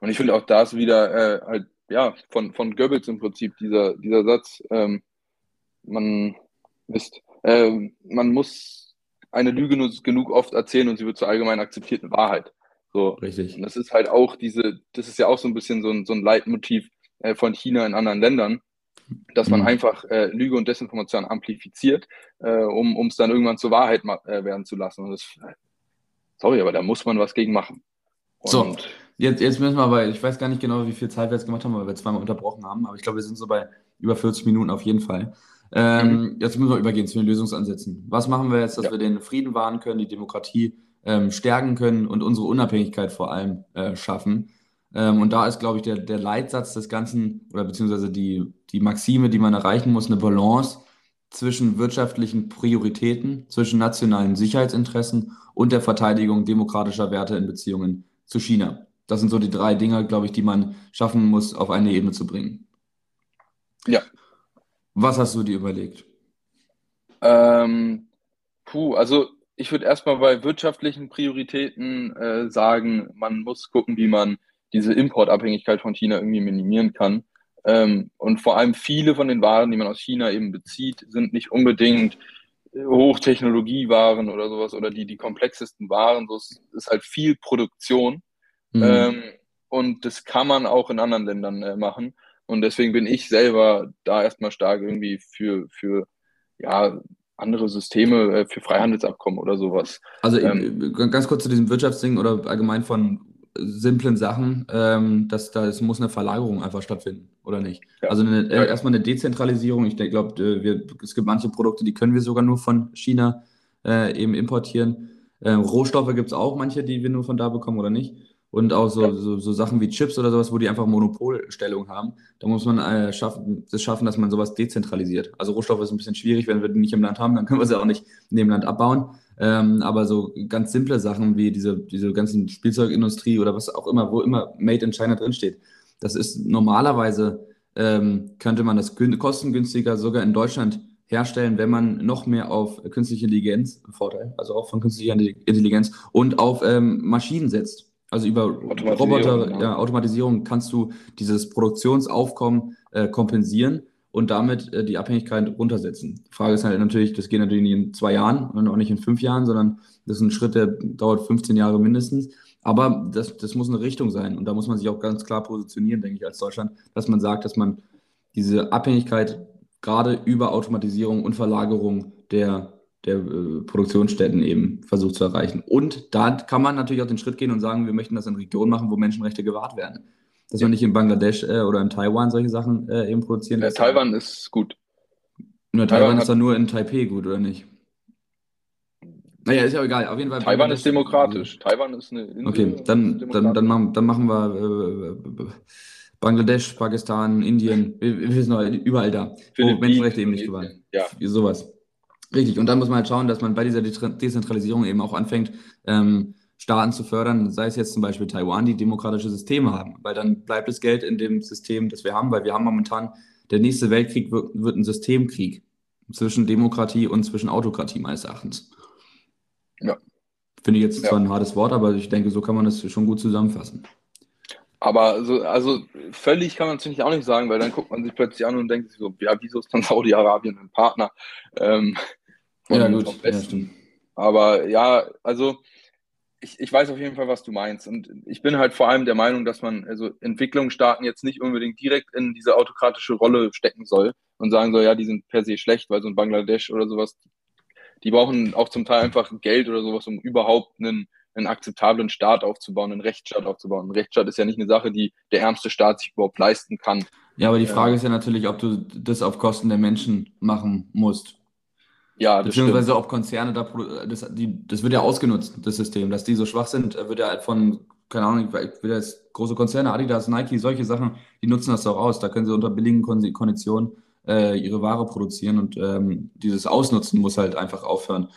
Und ich finde auch da ist wieder äh, halt ja, von, von Goebbels im Prinzip, dieser, dieser Satz, ähm, man, Mist, äh, man muss eine Lüge nur genug oft erzählen und sie wird zur allgemein akzeptierten Wahrheit. So. Richtig. Und das ist halt auch diese, das ist ja auch so ein bisschen so ein, so ein Leitmotiv äh, von China in anderen Ländern, dass man mhm. einfach äh, Lüge und Desinformation amplifiziert, äh, um es dann irgendwann zur Wahrheit äh, werden zu lassen. Und das, sorry, aber da muss man was gegen machen. Und so. Jetzt, jetzt müssen wir aber, ich weiß gar nicht genau, wie viel Zeit wir jetzt gemacht haben, weil wir zweimal unterbrochen haben, aber ich glaube, wir sind so bei über 40 Minuten auf jeden Fall. Ähm, mhm. Jetzt müssen wir übergehen zu den Lösungsansätzen. Was machen wir jetzt, dass ja. wir den Frieden wahren können, die Demokratie ähm, stärken können und unsere Unabhängigkeit vor allem äh, schaffen? Ähm, und da ist, glaube ich, der, der Leitsatz des Ganzen oder beziehungsweise die, die Maxime, die man erreichen muss, eine Balance zwischen wirtschaftlichen Prioritäten, zwischen nationalen Sicherheitsinteressen und der Verteidigung demokratischer Werte in Beziehungen zu China. Das sind so die drei Dinge, glaube ich, die man schaffen muss, auf eine Ebene zu bringen. Ja. Was hast du dir überlegt? Ähm, puh, also ich würde erstmal bei wirtschaftlichen Prioritäten äh, sagen, man muss gucken, wie man diese Importabhängigkeit von China irgendwie minimieren kann. Ähm, und vor allem viele von den Waren, die man aus China eben bezieht, sind nicht unbedingt Hochtechnologiewaren oder sowas oder die, die komplexesten Waren. So ist, ist halt viel Produktion. Mhm. Ähm, und das kann man auch in anderen Ländern äh, machen. Und deswegen bin ich selber da erstmal stark irgendwie für, für ja, andere Systeme, äh, für Freihandelsabkommen oder sowas. Also ähm, ganz kurz zu diesem Wirtschaftsding oder allgemein von simplen Sachen, ähm, dass da es muss eine Verlagerung einfach stattfinden, oder nicht? Ja. Also eine, äh, erstmal eine Dezentralisierung. Ich glaube, äh, es gibt manche Produkte, die können wir sogar nur von China äh, eben importieren. Ähm, Rohstoffe gibt es auch manche, die wir nur von da bekommen oder nicht. Und auch so, so, so, Sachen wie Chips oder sowas, wo die einfach Monopolstellung haben. Da muss man äh, schaffen, es schaffen, dass man sowas dezentralisiert. Also Rohstoffe ist ein bisschen schwierig, wenn wir die nicht im Land haben, dann können wir sie auch nicht in dem Land abbauen. Ähm, aber so ganz simple Sachen wie diese, diese ganzen Spielzeugindustrie oder was auch immer, wo immer Made in China drinsteht, das ist normalerweise, ähm, könnte man das kostengünstiger sogar in Deutschland herstellen, wenn man noch mehr auf künstliche Intelligenz, Vorteil, also auch von künstlicher Intelligenz und auf ähm, Maschinen setzt. Also über Roboter, ja. Ja, Automatisierung kannst du dieses Produktionsaufkommen äh, kompensieren und damit äh, die Abhängigkeit runtersetzen. Die Frage ist halt natürlich, das geht natürlich nicht in zwei Jahren und auch nicht in fünf Jahren, sondern das ist ein Schritt, der dauert 15 Jahre mindestens. Aber das, das muss eine Richtung sein und da muss man sich auch ganz klar positionieren, denke ich, als Deutschland, dass man sagt, dass man diese Abhängigkeit gerade über Automatisierung und Verlagerung der, der äh, Produktionsstätten eben versucht zu erreichen. Und da kann man natürlich auch den Schritt gehen und sagen, wir möchten das in Regionen machen, wo Menschenrechte gewahrt werden dass ja. man nicht in Bangladesch äh, oder in Taiwan solche Sachen äh, eben produzieren. Ja, Taiwan ist gut. Nur Taiwan, Taiwan ist dann nur in Taipei gut, oder nicht? Naja, ist ja egal. Auf jeden Fall. Taiwan ist demokratisch. Taiwan ist eine Insel. Okay, dann, dann, dann, machen, dann machen wir äh, Bangladesch, Pakistan, Indien, wir, wir noch, überall da, wo Menschenrechte eben nicht gewann. Ja. Sowas. Richtig. Und dann muss man halt schauen, dass man bei dieser Dezentralisierung eben auch anfängt, ähm, Staaten zu fördern, sei es jetzt zum Beispiel Taiwan, die demokratische Systeme haben, weil dann bleibt das Geld in dem System, das wir haben, weil wir haben momentan, der nächste Weltkrieg wird, wird ein Systemkrieg zwischen Demokratie und zwischen Autokratie meines Erachtens. Ja. Finde ich jetzt ja. zwar ein hartes Wort, aber ich denke, so kann man das schon gut zusammenfassen. Aber so, also völlig kann man es natürlich auch nicht sagen, weil dann guckt man sich plötzlich an und denkt sich so, ja, wieso ist dann Saudi-Arabien ein Partner? Ähm, ja, gut. Ja, stimmt. Aber ja, also ich, ich weiß auf jeden Fall, was du meinst. Und ich bin halt vor allem der Meinung, dass man also Entwicklungsstaaten jetzt nicht unbedingt direkt in diese autokratische Rolle stecken soll und sagen soll, ja, die sind per se schlecht, weil so ein Bangladesch oder sowas, die brauchen auch zum Teil einfach Geld oder sowas, um überhaupt einen, einen akzeptablen Staat aufzubauen, einen Rechtsstaat aufzubauen. Ein Rechtsstaat ist ja nicht eine Sache, die der ärmste Staat sich überhaupt leisten kann. Ja, aber die Frage ist ja natürlich, ob du das auf Kosten der Menschen machen musst. Ja, das Beziehungsweise stimmt. ob Konzerne da, das, die, das wird ja ausgenutzt, das System, dass die so schwach sind, wird ja halt von, keine Ahnung, wird jetzt große Konzerne, Adidas, Nike, solche Sachen, die nutzen das auch aus. Da können sie unter billigen Konditionen äh, ihre Ware produzieren und ähm, dieses Ausnutzen muss halt einfach aufhören.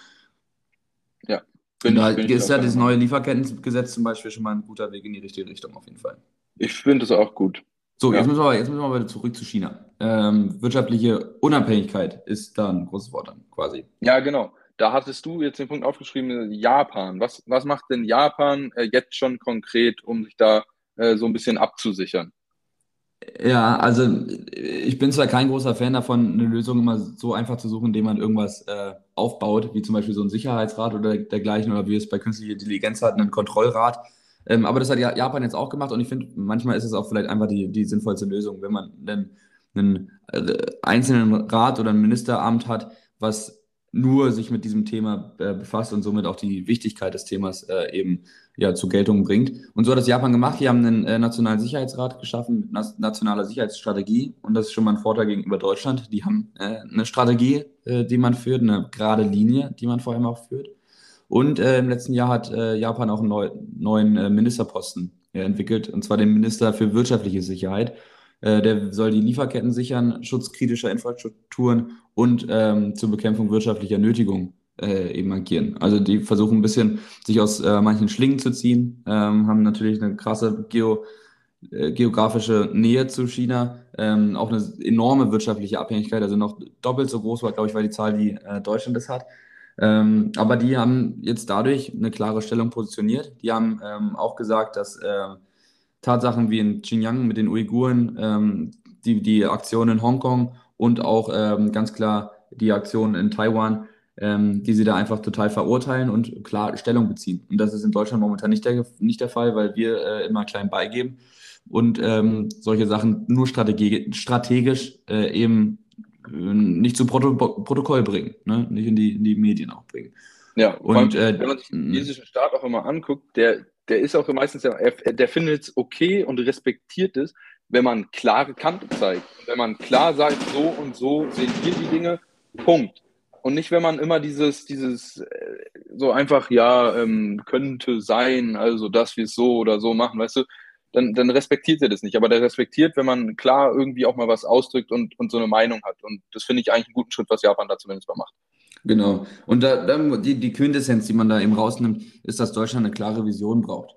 Ja. Bin da ich, ist ja das neue Lieferkettengesetz zum Beispiel schon mal ein guter Weg in die richtige Richtung auf jeden Fall. Ich finde es auch gut. So, ja. jetzt, müssen wir, jetzt müssen wir wieder zurück zu China. Ähm, wirtschaftliche Unabhängigkeit ist da ein großes Wort dann quasi. Ja, genau. Da hattest du jetzt den Punkt aufgeschrieben, Japan. Was, was macht denn Japan äh, jetzt schon konkret, um sich da äh, so ein bisschen abzusichern? Ja, also ich bin zwar kein großer Fan davon, eine Lösung immer so einfach zu suchen, indem man irgendwas äh, aufbaut, wie zum Beispiel so ein Sicherheitsrat oder dergleichen, oder wie es bei künstlicher Intelligenz hat, einen Kontrollrat. Ähm, aber das hat Japan jetzt auch gemacht und ich finde, manchmal ist es auch vielleicht einfach die, die sinnvollste Lösung, wenn man einen, einen äh, einzelnen Rat oder ein Ministeramt hat, was nur sich mit diesem Thema äh, befasst und somit auch die Wichtigkeit des Themas äh, eben ja zur Geltung bringt. Und so hat das Japan gemacht. Die haben einen äh, nationalen Sicherheitsrat geschaffen mit nas nationaler Sicherheitsstrategie und das ist schon mal ein Vorteil gegenüber Deutschland. Die haben äh, eine Strategie, äh, die man führt, eine gerade Linie, die man vor allem auch führt. Und äh, im letzten Jahr hat äh, Japan auch einen neu, neuen äh, Ministerposten äh, entwickelt, und zwar den Minister für wirtschaftliche Sicherheit. Äh, der soll die Lieferketten sichern, Schutz kritischer Infrastrukturen und ähm, zur Bekämpfung wirtschaftlicher Nötigung äh, eben agieren. Also die versuchen ein bisschen, sich aus manchen Schlingen zu ziehen, ähm, haben natürlich eine krasse Geo geografische Nähe zu China, ähm, auch eine enorme wirtschaftliche Abhängigkeit, also noch doppelt so groß war, glaube ich, war die Zahl, die äh, Deutschland es hat. Ähm, aber die haben jetzt dadurch eine klare Stellung positioniert. Die haben ähm, auch gesagt, dass äh, Tatsachen wie in Xinjiang mit den Uiguren, ähm, die, die Aktionen in Hongkong und auch ähm, ganz klar die Aktionen in Taiwan, ähm, die sie da einfach total verurteilen und klar Stellung beziehen. Und das ist in Deutschland momentan nicht der, nicht der Fall, weil wir äh, immer klein beigeben und ähm, solche Sachen nur strategisch äh, eben nicht zu Proto Protokoll bringen, ne? nicht in die, in die Medien auch bringen. Ja, und allem, äh, wenn man sich den chinesischen Staat auch immer anguckt, der, der ist auch meistens, der, der findet es okay und respektiert es, wenn man klare Kante zeigt. Wenn man klar sagt, so und so sehen wir die Dinge, Punkt. Und nicht, wenn man immer dieses, dieses äh, so einfach, ja, ähm, könnte sein, also dass wir es so oder so machen, weißt du, dann, dann respektiert er das nicht. Aber der respektiert, wenn man klar irgendwie auch mal was ausdrückt und, und so eine Meinung hat. Und das finde ich eigentlich einen guten Schritt, was Japan da zumindest mal macht. Genau. Und da, da, die, die Quintessenz, die man da eben rausnimmt, ist, dass Deutschland eine klare Vision braucht.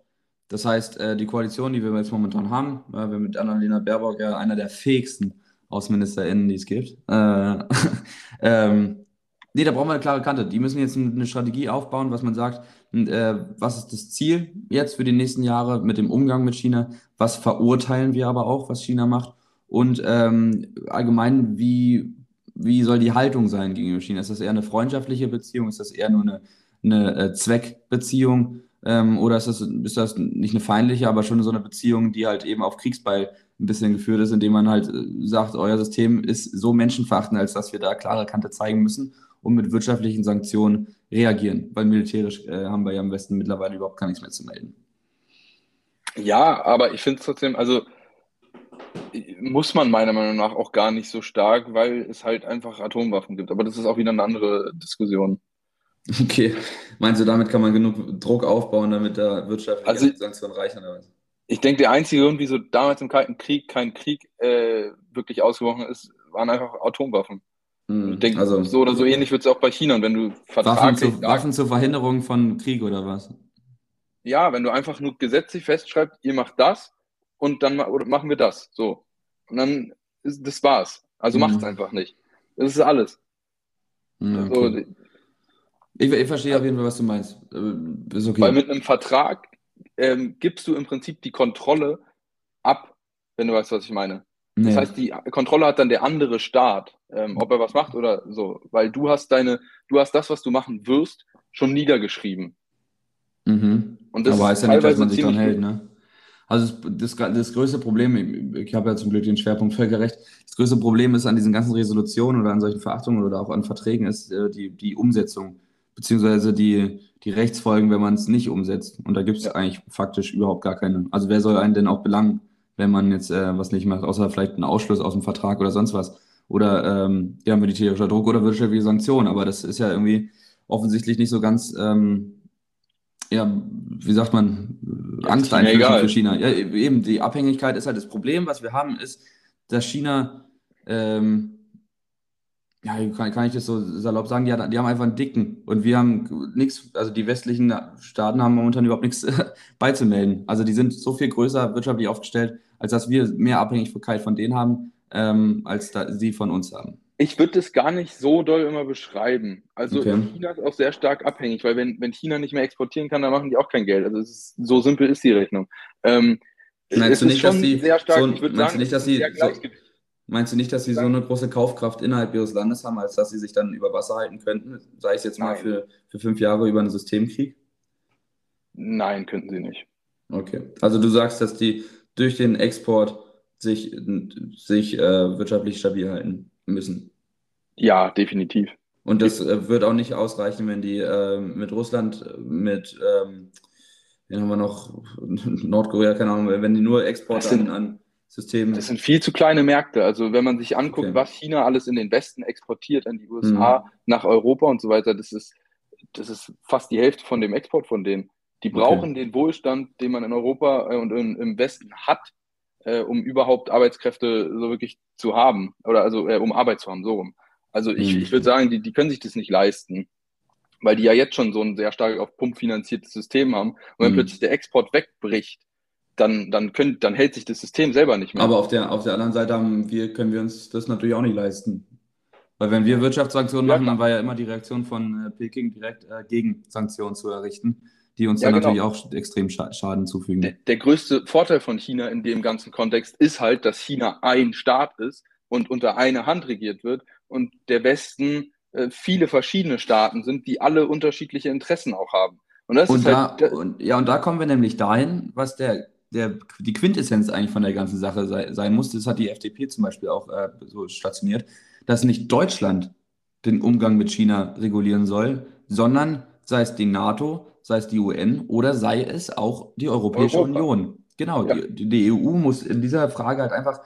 Das heißt, äh, die Koalition, die wir jetzt momentan haben, weil wir mit Annalena Baerbock ja einer der fähigsten AußenministerInnen, die es gibt, äh, ähm, Nee, da brauchen wir eine klare Kante. Die müssen jetzt eine Strategie aufbauen, was man sagt, äh, was ist das Ziel jetzt für die nächsten Jahre mit dem Umgang mit China? Was verurteilen wir aber auch, was China macht? Und ähm, allgemein, wie, wie soll die Haltung sein gegenüber China? Ist das eher eine freundschaftliche Beziehung? Ist das eher nur eine, eine äh, Zweckbeziehung? Ähm, oder ist das, ist das nicht eine feindliche, aber schon so eine Beziehung, die halt eben auf Kriegsbeil ein bisschen geführt ist, indem man halt äh, sagt, euer System ist so menschenverachtend, als dass wir da klare Kante zeigen müssen und mit wirtschaftlichen Sanktionen reagieren, weil militärisch äh, haben wir ja im Westen mittlerweile überhaupt gar nichts mehr zu melden. Ja, aber ich finde es trotzdem, also muss man meiner Meinung nach auch gar nicht so stark, weil es halt einfach Atomwaffen gibt. Aber das ist auch wieder eine andere Diskussion. Okay, meinst du, damit kann man genug Druck aufbauen, damit da wirtschaftliche also, Sanktionen reichen oder was? Ich denke, der einzige Grund, wieso damals im Kalten Krieg kein Krieg äh, wirklich ausgebrochen ist, waren einfach Atomwaffen. Hm, ich denke, also, so oder so ähnlich wird es auch bei China. Wenn du Waffen, zu, Waffen zur Verhinderung von Krieg oder was? Ja, wenn du einfach nur gesetzlich festschreibst, ihr macht das und dann machen wir das. So. Und dann ist das war's. Also mhm. macht es einfach nicht. Das ist alles. Mhm, okay. so, ich, ich, verstehe auf jeden Fall, was du meinst. Äh, ist okay. Weil mit einem Vertrag ähm, gibst du im Prinzip die Kontrolle ab, wenn du weißt, was ich meine. Nee. Das heißt, die Kontrolle hat dann der andere Staat, ähm, ob er was macht oder so, weil du hast deine, du hast das, was du machen wirst, schon niedergeschrieben. Mhm. Und das Aber heißt ja nicht, dass man sich dran hält, ne? Also das, das, das größte Problem, ich habe ja zum Glück den Schwerpunkt Völkerrecht, das größte Problem ist an diesen ganzen Resolutionen oder an solchen Verachtungen oder auch an Verträgen ist äh, die, die Umsetzung, beziehungsweise die, die Rechtsfolgen, wenn man es nicht umsetzt. Und da gibt es ja. eigentlich faktisch überhaupt gar keine. Also wer soll einen denn auch belangen? Wenn man jetzt äh, was nicht macht, außer vielleicht einen Ausschluss aus dem Vertrag oder sonst was. Oder ähm, ja, militärischer Druck oder wirtschaftliche Sanktionen. Aber das ist ja irgendwie offensichtlich nicht so ganz, ähm, ja, wie sagt man, Angst einflößend für China. Ja, e-, eben, die Abhängigkeit ist halt das Problem, was wir haben, ist, dass China, ähm, ja, kann, kann ich das so salopp sagen, die, die haben einfach einen dicken und wir haben nichts, also die westlichen Staaten haben momentan überhaupt nichts beizumelden. Also die sind so viel größer wirtschaftlich aufgestellt, als dass wir mehr Abhängigkeit von denen haben, ähm, als da, sie von uns haben. Ich würde das gar nicht so doll immer beschreiben. Also okay. China ist auch sehr stark abhängig, weil wenn, wenn China nicht mehr exportieren kann, dann machen die auch kein Geld. Also ist, so simpel ist die Rechnung. Ähm, meinst du nicht, dass stark, so, würde sagen, nicht, dass die so, Meinst du nicht, dass sie so eine große Kaufkraft innerhalb ihres Landes haben, als dass sie sich dann über Wasser halten könnten, sei es jetzt mal für, für fünf Jahre über einen Systemkrieg? Nein, könnten sie nicht. Okay. Also du sagst, dass die durch den Export sich, sich äh, wirtschaftlich stabil halten müssen. Ja, definitiv. Und das äh, wird auch nicht ausreichen, wenn die äh, mit Russland, mit, ähm, wen haben wir noch, Nordkorea, keine Ahnung, wenn die nur Export an, an Systemen. Das sind viel zu kleine Märkte. Also wenn man sich anguckt, okay. was China alles in den Westen exportiert, an die USA, mhm. nach Europa und so weiter, das ist, das ist fast die Hälfte von dem Export von denen. Die brauchen okay. den Wohlstand, den man in Europa äh, und in, im Westen hat, äh, um überhaupt Arbeitskräfte so wirklich zu haben. Oder also äh, um Arbeit zu haben, so rum. Also ich, mhm. ich würde sagen, die, die können sich das nicht leisten, weil die ja jetzt schon so ein sehr stark auf Pump finanziertes System haben. Und wenn mhm. plötzlich der Export wegbricht, dann, dann, können, dann hält sich das System selber nicht mehr. Aber auf der, auf der anderen Seite haben wir, können wir uns das natürlich auch nicht leisten. Weil wenn wir Wirtschaftssanktionen machen, dann war ja immer die Reaktion von äh, Peking direkt äh, gegen Sanktionen zu errichten die uns ja, dann genau. natürlich auch extrem Schaden zufügen. Der, der, größte Vorteil von China in dem ganzen Kontext ist halt, dass China ein Staat ist und unter einer Hand regiert wird und der Westen äh, viele verschiedene Staaten sind, die alle unterschiedliche Interessen auch haben. Und, das und ist da, halt, und, ja, und da kommen wir nämlich dahin, was der, der, die Quintessenz eigentlich von der ganzen Sache sei, sein muss. Das hat die FDP zum Beispiel auch äh, so stationiert, dass nicht Deutschland den Umgang mit China regulieren soll, sondern sei es die NATO, sei es die UN oder sei es auch die Europäische Europa. Union. Genau, ja. die, die, EU muss in dieser Frage halt einfach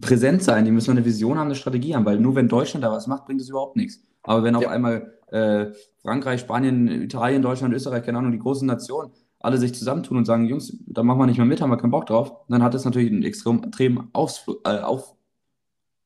präsent sein. Die müssen eine Vision haben, eine Strategie haben, weil nur wenn Deutschland da was macht, bringt es überhaupt nichts. Aber wenn auf ja. einmal äh, Frankreich, Spanien, Italien, Deutschland, Österreich, keine Ahnung, die großen Nationen, alle sich zusammentun und sagen, Jungs, da machen wir nicht mehr mit, haben wir keinen Bock drauf, dann hat das natürlich einen extremen Ausfl äh, auf,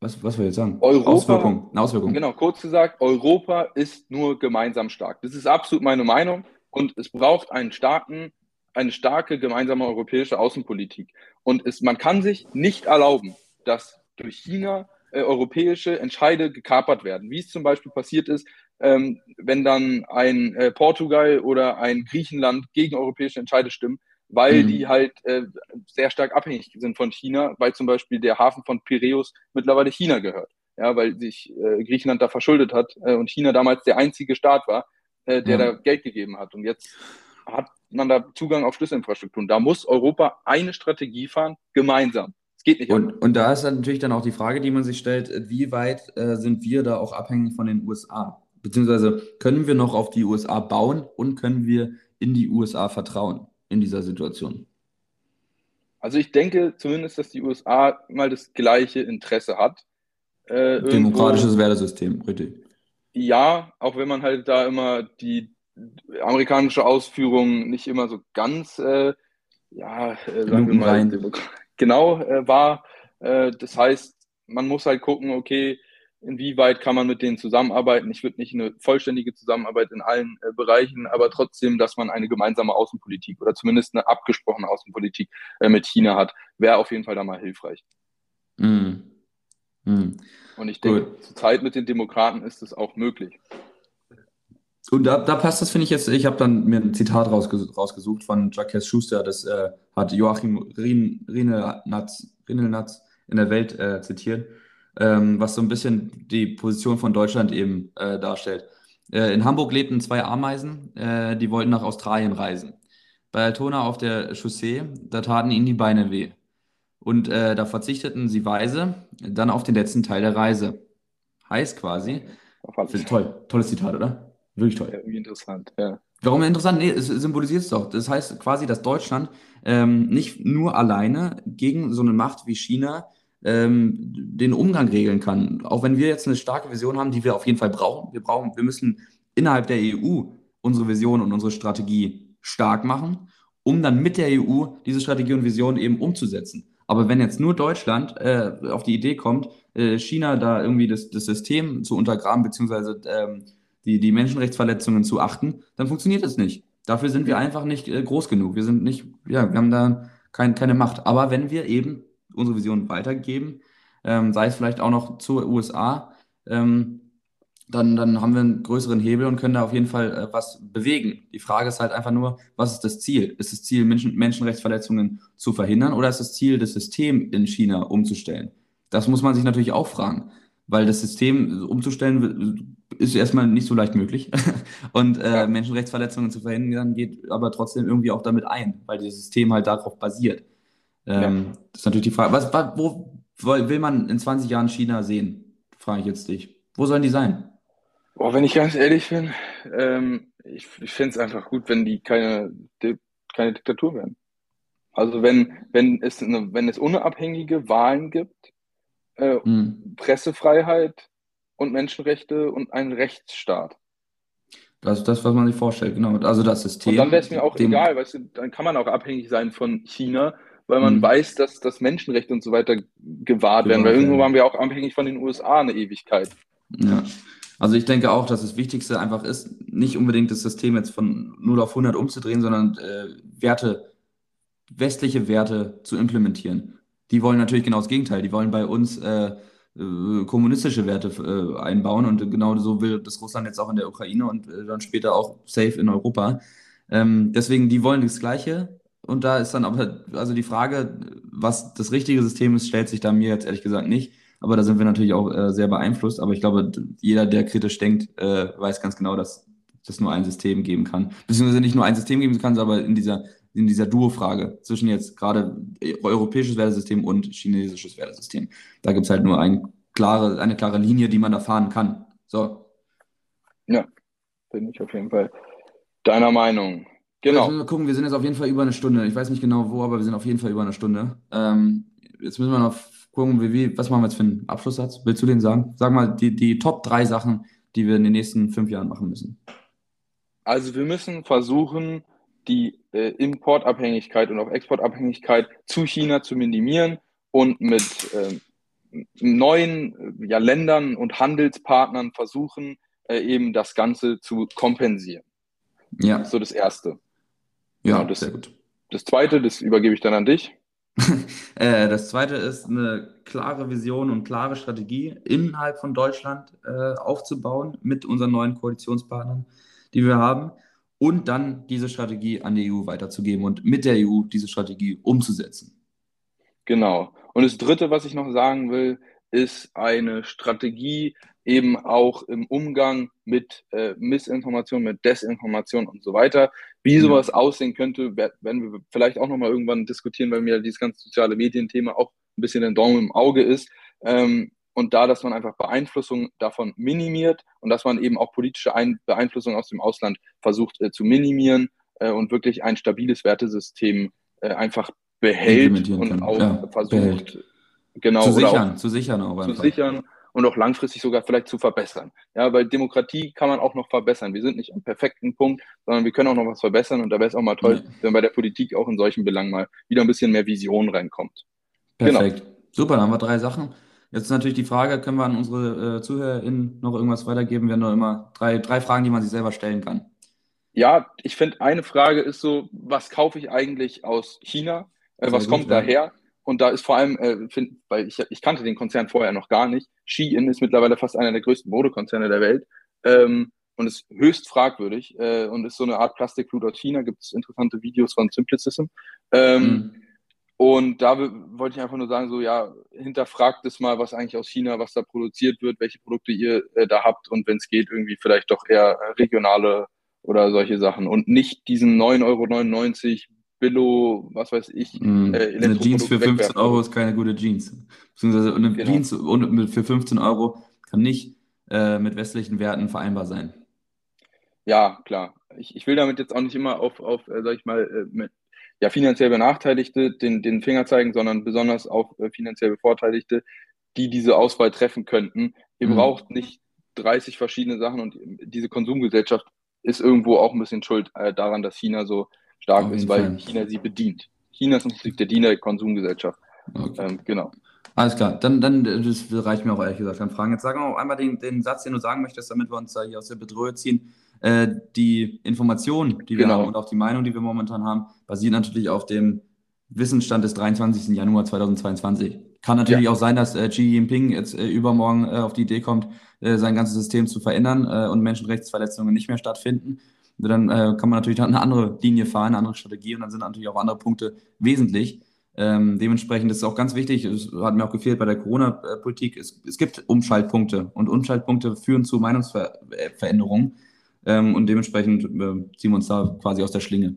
was, was will ich jetzt sagen? Europa, Auswirkung, eine Auswirkung. Genau, kurz gesagt, Europa ist nur gemeinsam stark. Das ist absolut meine Meinung und es braucht einen starken, eine starke gemeinsame europäische Außenpolitik. Und es, man kann sich nicht erlauben, dass durch China äh, europäische Entscheide gekapert werden, wie es zum Beispiel passiert ist, ähm, wenn dann ein äh, Portugal oder ein Griechenland gegen europäische Entscheide stimmen, weil mhm. die halt äh, sehr stark abhängig sind von China, weil zum Beispiel der Hafen von Piräus mittlerweile China gehört. Ja, weil sich äh, Griechenland da verschuldet hat äh, und China damals der einzige Staat war, äh, der ja. da Geld gegeben hat. Und jetzt hat man da Zugang auf Schlüsselinfrastruktur. Und da muss Europa eine Strategie fahren, gemeinsam. Es geht nicht. Und, und da ist dann natürlich dann auch die Frage, die man sich stellt, wie weit äh, sind wir da auch abhängig von den USA? Beziehungsweise können wir noch auf die USA bauen und können wir in die USA vertrauen in dieser Situation? Also ich denke zumindest, dass die USA mal das gleiche Interesse hat. Äh, Demokratisches Wertesystem, richtig. Ja, auch wenn man halt da immer die amerikanische Ausführung nicht immer so ganz, äh, ja, äh, sagen wir mal, genau äh, war. Äh, das heißt, man muss halt gucken, okay, inwieweit kann man mit denen zusammenarbeiten. Ich würde nicht eine vollständige Zusammenarbeit in allen äh, Bereichen, aber trotzdem, dass man eine gemeinsame Außenpolitik oder zumindest eine abgesprochene Außenpolitik äh, mit China hat, wäre auf jeden Fall da mal hilfreich. Mm. Mm. Und ich denke, zurzeit mit den Demokraten ist es auch möglich. Und da, da passt das, finde ich jetzt, ich habe dann mir ein Zitat rausges rausgesucht von Jacques Schuster, das äh, hat Joachim Rinelnatz in der Welt äh, zitiert ähm, was so ein bisschen die Position von Deutschland eben äh, darstellt. Äh, in Hamburg lebten zwei Ameisen, äh, die wollten nach Australien reisen. Bei Altona auf der Chaussee, da taten ihnen die Beine weh. Und äh, da verzichteten sie weise dann auf den letzten Teil der Reise. Heißt quasi, toll, tolles Zitat, oder? Wirklich toll. Ja, irgendwie interessant, ja. Warum interessant? Nee, es symbolisiert es doch. Das heißt quasi, dass Deutschland ähm, nicht nur alleine gegen so eine Macht wie China ähm, den Umgang regeln kann. Auch wenn wir jetzt eine starke Vision haben, die wir auf jeden Fall brauchen. Wir brauchen, wir müssen innerhalb der EU unsere Vision und unsere Strategie stark machen, um dann mit der EU diese Strategie und Vision eben umzusetzen. Aber wenn jetzt nur Deutschland äh, auf die Idee kommt, äh, China da irgendwie das, das System zu untergraben, beziehungsweise ähm, die, die Menschenrechtsverletzungen zu achten, dann funktioniert das nicht. Dafür sind wir einfach nicht äh, groß genug. Wir sind nicht, ja, wir haben da kein, keine Macht. Aber wenn wir eben unsere Vision weitergeben, ähm, sei es vielleicht auch noch zur USA, ähm, dann, dann haben wir einen größeren Hebel und können da auf jeden Fall äh, was bewegen. Die Frage ist halt einfach nur, was ist das Ziel? Ist das Ziel, Menschen, Menschenrechtsverletzungen zu verhindern oder ist das Ziel, das System in China umzustellen? Das muss man sich natürlich auch fragen, weil das System umzustellen ist erstmal nicht so leicht möglich. und äh, ja. Menschenrechtsverletzungen zu verhindern geht aber trotzdem irgendwie auch damit ein, weil das System halt darauf basiert. Ähm, ja. Das ist natürlich die Frage. Was, was, wo will man in 20 Jahren China sehen? Frage ich jetzt dich. Wo sollen die sein? Boah, wenn ich ganz ehrlich bin, ähm, ich, ich finde es einfach gut, wenn die keine, die, keine Diktatur werden. Also wenn, wenn, es eine, wenn es unabhängige Wahlen gibt, äh, hm. Pressefreiheit und Menschenrechte und einen Rechtsstaat. Das ist das, was man sich vorstellt, genau. Also das System. Und dann wäre es mir auch egal, weißt du, dann kann man auch abhängig sein von China weil man mhm. weiß, dass das Menschenrechte und so weiter gewahrt werden. Weil irgendwo waren wir auch abhängig von den USA eine Ewigkeit. Ja. Also ich denke auch, dass das Wichtigste einfach ist, nicht unbedingt das System jetzt von 0 auf 100 umzudrehen, sondern äh, Werte, westliche Werte zu implementieren. Die wollen natürlich genau das Gegenteil. Die wollen bei uns äh, äh, kommunistische Werte äh, einbauen und genau so will das Russland jetzt auch in der Ukraine und äh, dann später auch safe in Europa. Ähm, deswegen, die wollen das Gleiche, und da ist dann aber, also die Frage, was das richtige System ist, stellt sich da mir jetzt ehrlich gesagt nicht. Aber da sind wir natürlich auch äh, sehr beeinflusst. Aber ich glaube, jeder, der kritisch denkt, äh, weiß ganz genau, dass es nur ein System geben kann. Beziehungsweise nicht nur ein System geben kann, aber in dieser, in dieser Duo-Frage zwischen jetzt gerade europäisches Wertesystem und chinesisches Wertesystem. Da gibt es halt nur ein klare, eine klare Linie, die man da fahren kann. So. Ja, bin ich auf jeden Fall Deiner Meinung. Genau. Jetzt wir gucken, wir sind jetzt auf jeden Fall über eine Stunde. Ich weiß nicht genau wo, aber wir sind auf jeden Fall über eine Stunde. Ähm, jetzt müssen wir noch gucken, wie, wie, was machen wir jetzt für einen Abschlusssatz? Willst du den sagen? Sag mal die, die Top 3 Sachen, die wir in den nächsten fünf Jahren machen müssen. Also wir müssen versuchen, die äh, Importabhängigkeit und auch Exportabhängigkeit zu China zu minimieren und mit äh, neuen ja, Ländern und Handelspartnern versuchen, äh, eben das Ganze zu kompensieren. Ja. So das Erste. Ja, genau, das, sehr gut. Das Zweite, das übergebe ich dann an dich. Äh, das Zweite ist eine klare Vision und klare Strategie innerhalb von Deutschland äh, aufzubauen mit unseren neuen Koalitionspartnern, die wir haben und dann diese Strategie an die EU weiterzugeben und mit der EU diese Strategie umzusetzen. Genau. Und das Dritte, was ich noch sagen will, ist eine Strategie eben auch im Umgang mit äh, Missinformation, mit Desinformation und so weiter. Wie sowas aussehen könnte, werden wir vielleicht auch nochmal irgendwann diskutieren, weil mir dieses ganze soziale Medienthema auch ein bisschen ein Daumen im Auge ist. Ähm, und da, dass man einfach Beeinflussung davon minimiert und dass man eben auch politische Ein Beeinflussung aus dem Ausland versucht äh, zu minimieren äh, und wirklich ein stabiles Wertesystem äh, einfach behält und kann. auch ja, versucht, behält. genau, zu sichern, zu sichern auch einfach. Zu sichern und auch langfristig sogar vielleicht zu verbessern. Ja, weil Demokratie kann man auch noch verbessern. Wir sind nicht am perfekten Punkt, sondern wir können auch noch was verbessern und da wäre es auch mal toll, ja. wenn bei der Politik auch in solchen Belangen mal wieder ein bisschen mehr Vision reinkommt. Perfekt. Genau. Super, dann haben wir drei Sachen. Jetzt ist natürlich die Frage, können wir an unsere äh, ZuhörerInnen noch irgendwas weitergeben? Wir haben noch immer drei, drei Fragen, die man sich selber stellen kann. Ja, ich finde, eine Frage ist so, was kaufe ich eigentlich aus China? Äh, was gut, kommt ja. daher? Und da ist vor allem, äh, find, weil ich, ich kannte den Konzern vorher noch gar nicht, Shein ist mittlerweile fast einer der größten Modekonzerne der Welt ähm, und ist höchst fragwürdig äh, und ist so eine Art Plastikflut aus China. Gibt es interessante Videos von Simplicism. Ähm, mhm. Und da wollte ich einfach nur sagen, so ja, hinterfragt es mal, was eigentlich aus China, was da produziert wird, welche Produkte ihr äh, da habt und wenn es geht, irgendwie vielleicht doch eher regionale oder solche Sachen und nicht diesen 9,99 Euro Billo, was weiß ich. Mm, äh, eine Jeans für 15 wegwerfen. Euro ist keine gute Jeans. Beziehungsweise eine genau. Jeans für 15 Euro kann nicht äh, mit westlichen Werten vereinbar sein. Ja, klar. Ich, ich will damit jetzt auch nicht immer auf, auf äh, sag ich mal, äh, mit ja, finanziell Benachteiligte den, den Finger zeigen, sondern besonders auf äh, finanziell Bevorteiligte, die diese Auswahl treffen könnten. Ihr mhm. braucht nicht 30 verschiedene Sachen und diese Konsumgesellschaft ist irgendwo auch ein bisschen schuld äh, daran, dass China so stark auf ist, weil Fall. China sie bedient. China ist natürlich der Diener der Konsumgesellschaft. Okay. Ähm, genau. Alles klar, dann, dann das reicht mir auch ehrlich gesagt an Fragen. Jetzt sagen wir auch einmal den, den Satz, den du sagen möchtest, damit wir uns da hier aus der Bedrohung ziehen. Äh, die Informationen, die wir genau. haben und auch die Meinung, die wir momentan haben, basiert natürlich auf dem Wissensstand des 23. Januar 2022. Kann natürlich ja. auch sein, dass äh, Xi Jinping jetzt äh, übermorgen äh, auf die Idee kommt, äh, sein ganzes System zu verändern äh, und Menschenrechtsverletzungen nicht mehr stattfinden. Dann äh, kann man natürlich eine andere Linie fahren, eine andere Strategie und dann sind natürlich auch andere Punkte wesentlich. Ähm, dementsprechend ist es auch ganz wichtig, es hat mir auch gefehlt bei der Corona-Politik, es, es gibt Umschaltpunkte und Umschaltpunkte führen zu Meinungsveränderungen. Ähm, und dementsprechend äh, ziehen wir uns da quasi aus der Schlinge.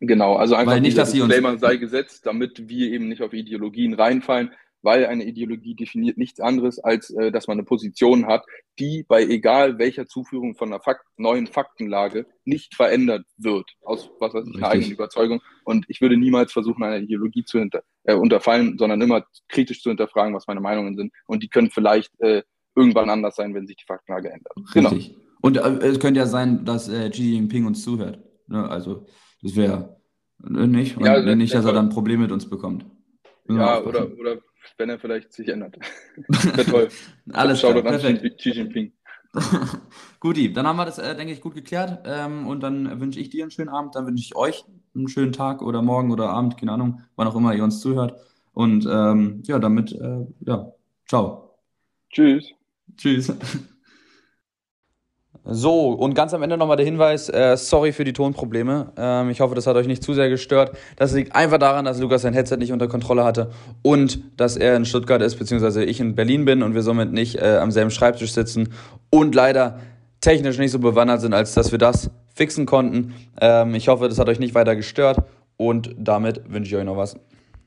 Genau, also einfach weil nicht, dass sie uns sei gesetzt, damit wir eben nicht auf Ideologien reinfallen, weil eine Ideologie definiert nichts anderes, als äh, dass man eine Position hat, die bei egal welcher Zuführung von einer Fakt neuen Faktenlage nicht verändert wird, aus was weiß ich, einer eigenen Überzeugung. Und ich würde niemals versuchen, einer Ideologie zu äh, unterfallen, sondern immer kritisch zu hinterfragen, was meine Meinungen sind. Und die können vielleicht äh, irgendwann anders sein, wenn sich die Faktenlage ändert. Richtig. Genau. Und äh, es könnte ja sein, dass äh, Xi Jinping uns zuhört. Ne? Also, das wäre äh, nicht. Und ja, wenn nicht, dass er dann ein Problem mit uns bekommt. Ja, oder, oder wenn er vielleicht sich ändert. Wäre toll. Alles klar, perfekt. Xi Jinping. Guti, dann haben wir das, äh, denke ich, gut geklärt. Ähm, und dann wünsche ich dir einen schönen Abend, dann wünsche ich euch einen schönen Tag oder morgen oder Abend, keine Ahnung, wann auch immer ihr uns zuhört. Und ähm, ja, damit, äh, ja, ciao. Tschüss. Tschüss. So, und ganz am Ende nochmal der Hinweis, äh, sorry für die Tonprobleme. Ähm, ich hoffe, das hat euch nicht zu sehr gestört. Das liegt einfach daran, dass Lukas sein Headset nicht unter Kontrolle hatte und dass er in Stuttgart ist, beziehungsweise ich in Berlin bin und wir somit nicht äh, am selben Schreibtisch sitzen und leider technisch nicht so bewandert sind, als dass wir das fixen konnten. Ähm, ich hoffe, das hat euch nicht weiter gestört und damit wünsche ich euch noch was.